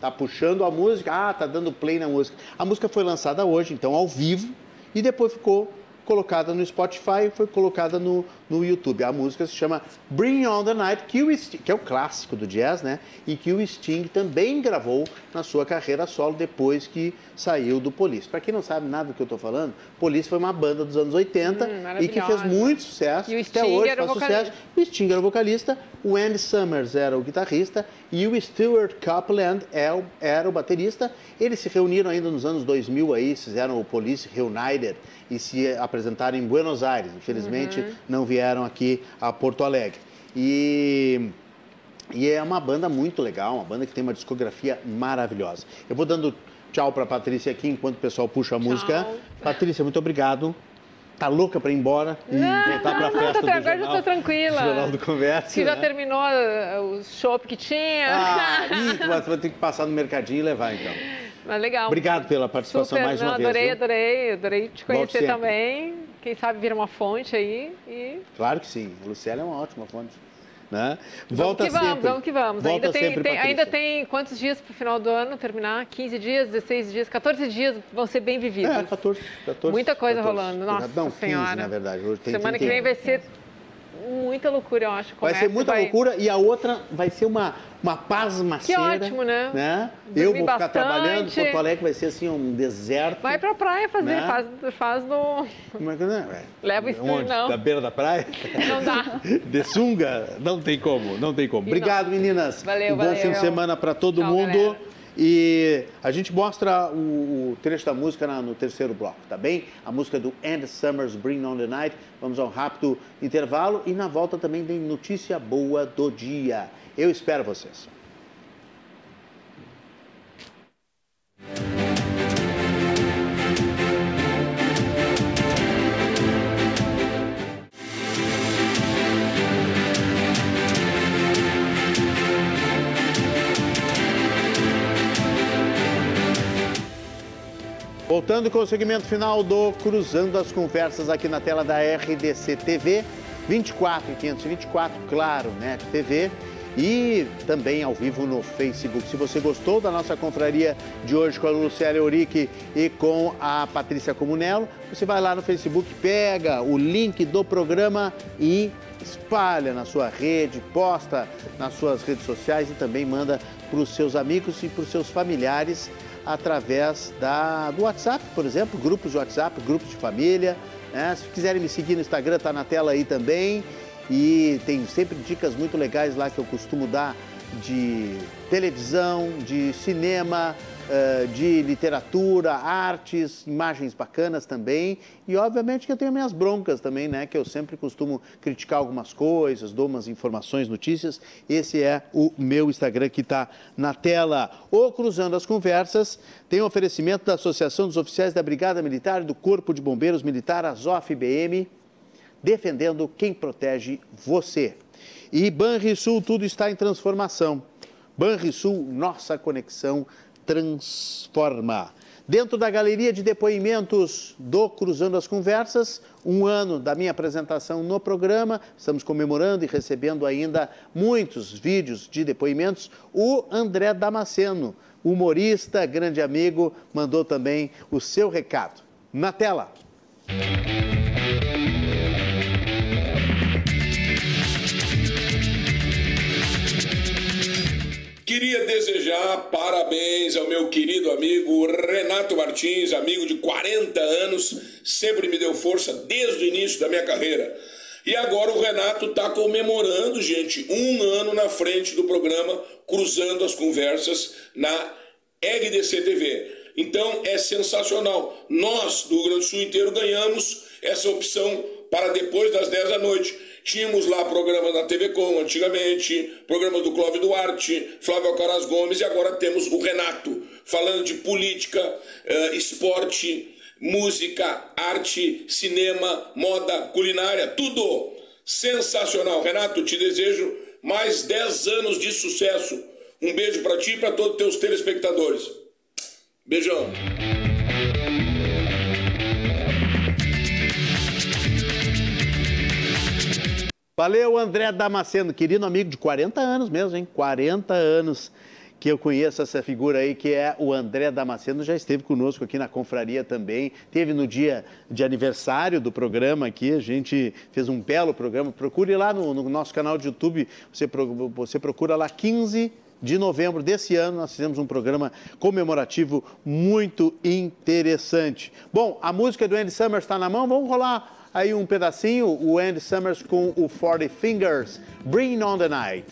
Tá puxando a música. Ah, tá dando play na música. A música foi lançada hoje, então ao vivo, e depois ficou colocada no Spotify e foi colocada no, no YouTube. A música se chama Bring On The Night, que, o Sting, que é o clássico do jazz, né? E que o Sting também gravou na sua carreira solo depois que saiu do Police. Para quem não sabe nada do que eu tô falando, Police foi uma banda dos anos 80 Hum, e que fez muito sucesso. E o até Sting hoje era faz vocalista. sucesso. O Sting era o vocalista, o Andy Summers era o guitarrista e o Stuart Copeland é era o baterista. Eles se reuniram ainda nos anos 2000 aí, fizeram o Police Reunited e se apresentaram em Buenos Aires. Infelizmente Uhum. não vieram aqui a Porto Alegre. E e é uma banda muito legal, uma banda que tem uma discografia maravilhosa. Eu vou dando tchau para Patrícia aqui enquanto o pessoal puxa a música. Patrícia, muito obrigado. Tá louca para ir embora e voltar para a não, festa tô do agora jornal, tô tranquila. Jornal do Conversa. Que já né? terminou uh, o shopping que tinha. Ah, tu vai ter que passar no mercadinho e levar então. Mas legal. Obrigado pela participação Super, mais não, uma vez. adorei, adorei, adorei te conhecer também. Quem sabe vira uma fonte aí e Claro que sim. A Lucélia é uma ótima fonte. Né? vamos Volta que vamos, sempre. vamos que vamos. Volta ainda tem, sempre, tem- ainda tem quantos dias para o final do ano terminar? 15 dias, 16 dias, 14 dias vão ser bem vividos. É, 14, 14. Muita coisa 14. rolando, nossa Não, 15 senhora. na verdade. Hoje tem Semana que 31. vem vai ser muita loucura, eu acho. Vai ser Comércio muita loucura e a outra vai ser uma, uma pasmaceira. Que ótimo, né? Eu Dormir vou ficar bastante. trabalhando, Porto Alegre vai ser assim um deserto. Vai pra praia fazer, Né? faz, faz no... Como é que é? Leva o estúdio, Onde? não. Da beira da praia? Não dá. De sunga? Não tem como, não tem como. Obrigado, meninas. Valeu, um bom valeu. fim de semana para todo Tchau, mundo. galera. E a gente mostra o, o trecho da música na- no terceiro bloco, tá bem? A música do Andy Summers, Bring On The Night. Vamos a um rápido intervalo e na volta também tem notícia boa do dia. Eu espero vocês. Voltando com o segmento final do Cruzando as Conversas aqui na tela da RDC TV, 24 e 524, claro, né, TV e também ao vivo no Facebook. Se você gostou da nossa confraria de hoje com a Lucélia Eurique e com a Patrícia Comunello, você vai lá no Facebook, pega o link do programa e espalha na sua rede, posta nas suas redes sociais e também manda para os seus amigos e para os seus familiares através da, do WhatsApp, por exemplo, grupos de WhatsApp, grupos de família. né? Se quiserem me seguir no Instagram, está na tela aí também. E tem sempre dicas muito legais lá que eu costumo dar de televisão, de cinema, eh, de literatura, artes, imagens bacanas também. E obviamente que eu tenho minhas broncas também, né? Que eu sempre costumo criticar algumas coisas, dou umas informações, notícias. Esse é o meu Instagram que está na tela. O Cruzando as Conversas tem um oferecimento da Associação dos Oficiais da Brigada Militar do Corpo de Bombeiros Militar, ASOF-BM defendendo quem protege você. E Banrisul, tudo está em transformação. Banrisul, nossa conexão transforma. Dentro da galeria de depoimentos do Cruzando as Conversas, um ano da minha apresentação no programa, estamos comemorando e recebendo ainda muitos vídeos de depoimentos. O André Damasceno, humorista, grande amigo, mandou também o seu recado. Na tela. Queria desejar parabéns ao meu querido amigo Renato Martins, amigo de 40 anos, sempre me deu força desde o início da minha carreira. E agora o Renato está comemorando, gente, um ano na frente do programa Cruzando as Conversas na RDC TV. Então é sensacional. Nós do Rio Grande do Sul inteiro ganhamos essa opção para depois das 10 da noite. Tínhamos lá programas na TV Com antigamente, programas do Clóvis Duarte, Flávio Alcaraz Gomes e agora temos o Renato falando de política, uh, esporte, música, arte, cinema, moda, culinária, tudo sensacional. Renato, te desejo mais 10 anos de sucesso. Um beijo para ti e para todos os teus telespectadores. Beijão. Valeu, André Damasceno, querido amigo de 40 anos mesmo, hein? 40 anos que eu conheço essa figura aí, que é o André Damasceno, já esteve conosco aqui na confraria também, teve no dia de aniversário do programa aqui, a gente fez um belo programa, procure lá no, no nosso canal de YouTube, você, você procura lá 15 de novembro desse ano, nós fizemos um programa comemorativo muito interessante. Bom, a música do Andy Summers está na mão, vamos rolar Aí um pedacinho, o Andy Summers com o 40 Fingers, Bring on the Night.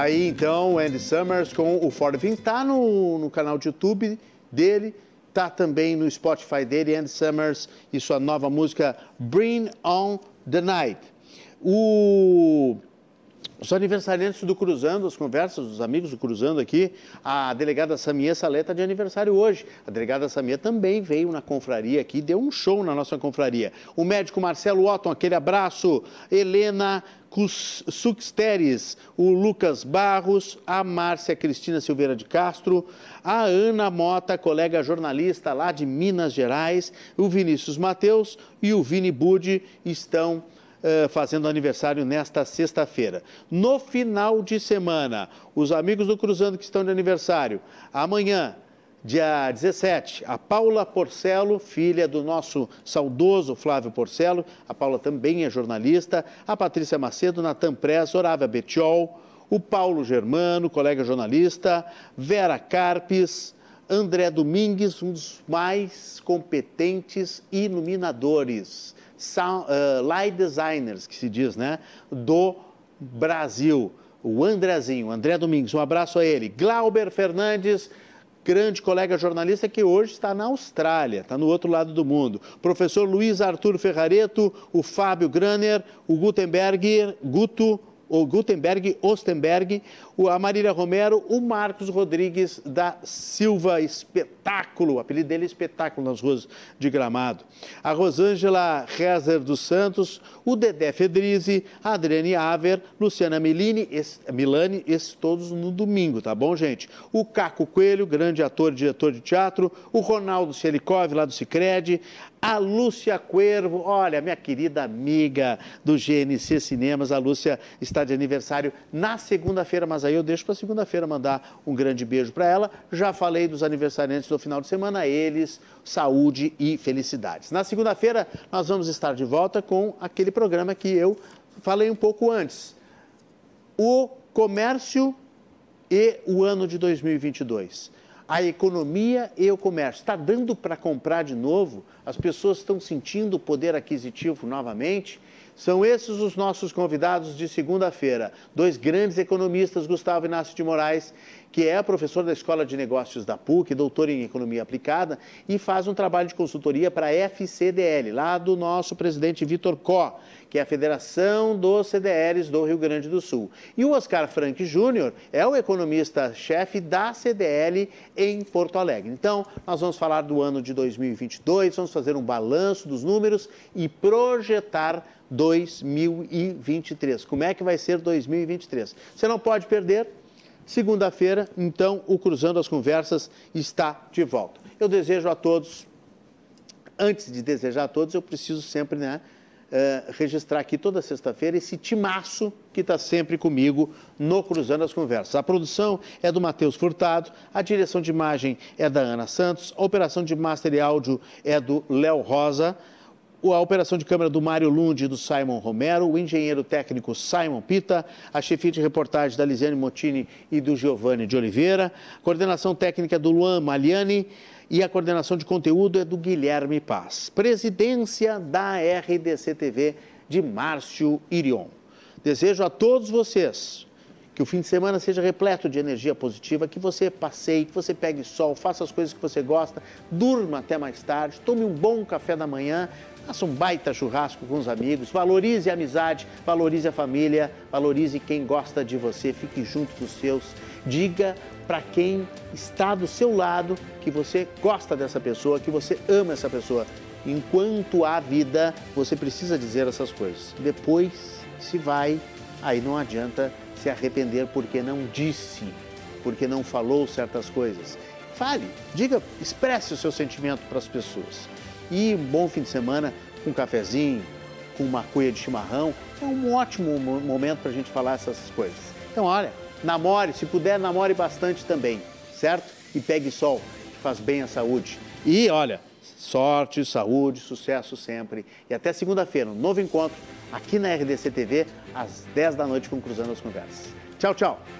Aí então, Andy Summers com o Ford Vim está no, no canal de YouTube dele, tá também no Spotify dele, Andy Summers e sua nova música Bring On the Night. O os aniversariantes do Cruzando, as conversas dos amigos do Cruzando aqui, a delegada Samia Saleta de aniversário hoje. A delegada Samia também veio na confraria aqui, deu um show na nossa confraria. O médico Marcelo Otton, aquele abraço. Helena Suxteres, o Lucas Barros, a Márcia Cristina Silveira de Castro, a Ana Mota, colega jornalista lá de Minas Gerais, o Vinícius Mateus e o Vini Budi estão uh, fazendo aniversário nesta sexta-feira. No final de semana, os amigos do Cruzando que estão de aniversário, amanhã, dia 17, a Paula Porcelo, filha do nosso saudoso Flávio Porcelo, a Paula também é jornalista, a Patrícia Macedo, Natan Press, Orávia Betiol, o Paulo Germano, colega jornalista, Vera Carpes, André Domingues, um dos mais competentes iluminadores sound, uh, light designers, que se diz, né? Do Brasil. O Andrezinho, André Domingos, um abraço a ele. Glauber Fernandes, grande colega jornalista que hoje está na Austrália, está no outro lado do mundo. Professor Luiz Arthur Ferrareto, o Fábio Graner, o Gutenberg, Guto, o Gutenberg Ostenberg, a Marília Romero, o Marcos Rodrigues da Silva Espetáculo, o apelido dele é Espetáculo nas ruas de Gramado, a Rosângela Rezer dos Santos, o Dedé Fedrizi, a Adriane Aver, Luciana Milini, Milani, esses todos no domingo, tá bom, gente? O Caco Coelho, grande ator e diretor de teatro, o Ronaldo Selikov, lá do Cicred, a Lúcia Cuervo, olha, minha querida amiga do GNC Cinemas, a Lúcia está de aniversário na segunda-feira, mas aí eu deixo para segunda-feira mandar um grande beijo para ela. Já falei dos aniversariantes do final de semana, eles, saúde e felicidades. Na segunda-feira, nós vamos estar de volta com aquele programa que eu falei um pouco antes. O comércio e o ano de 2022 a economia e o comércio. Está dando para comprar de novo? As pessoas estão sentindo o poder aquisitivo novamente? São esses os nossos convidados de segunda-feira. Dois grandes economistas, Gustavo Inácio de Moraes, que é professor da Escola de Negócios da PUC, doutor em Economia Aplicada, e faz um trabalho de consultoria para a FCDL, lá do nosso presidente Vitor Có, que é a Federação dos CDLs do Rio Grande do Sul. E o Oscar Frank Júnior é o economista-chefe da CDL em Porto Alegre. Então, nós vamos falar do ano de 2022, vamos fazer um balanço dos números e projetar 2023. Como é que vai ser 2023? Você não pode perder. Segunda-feira, então, o Cruzando as Conversas está de volta. Eu desejo a todos, antes de desejar a todos, eu preciso sempre, né? Uh, registrar aqui toda sexta-feira esse timaço que está sempre comigo no Cruzando as Conversas. A produção é do Matheus Furtado, a direção de imagem é da Ana Santos, a operação de master e áudio é do Léo Rosa, a operação de câmera do Mário Lund e do Simon Romero, o engenheiro técnico Simon Pita, a chefia de reportagem da Lisiane Mottini e do Giovanni de Oliveira, a coordenação técnica do Luan Maliani e a coordenação de conteúdo é do Guilherme Paz. Presidência da RDC TV de Márcio Irion. Desejo a todos vocês que o fim de semana seja repleto de energia positiva, que você passeie, que você pegue sol, faça as coisas que você gosta, durma até mais tarde, tome um bom café da manhã, Faça um baita churrasco com os amigos, valorize a amizade, valorize a família, valorize quem gosta de você, fique junto dos seus. Diga para quem está do seu lado que você gosta dessa pessoa, que você ama essa pessoa. Enquanto há vida, você precisa dizer essas coisas. Depois, se vai, aí não adianta se arrepender porque não disse, porque não falou certas coisas. Fale, diga, expresse o seu sentimento para as pessoas. E um bom fim de semana com um cafezinho, com uma cuia de chimarrão. É um ótimo momento para a gente falar essas coisas. Então, olha, namore, se puder, namore bastante também, certo? E pegue sol, que faz bem à saúde. E olha, sorte, saúde, sucesso sempre. E até segunda-feira, um novo encontro aqui na RDC TV, às 10 da noite, com Cruzando as Conversas. Tchau, tchau.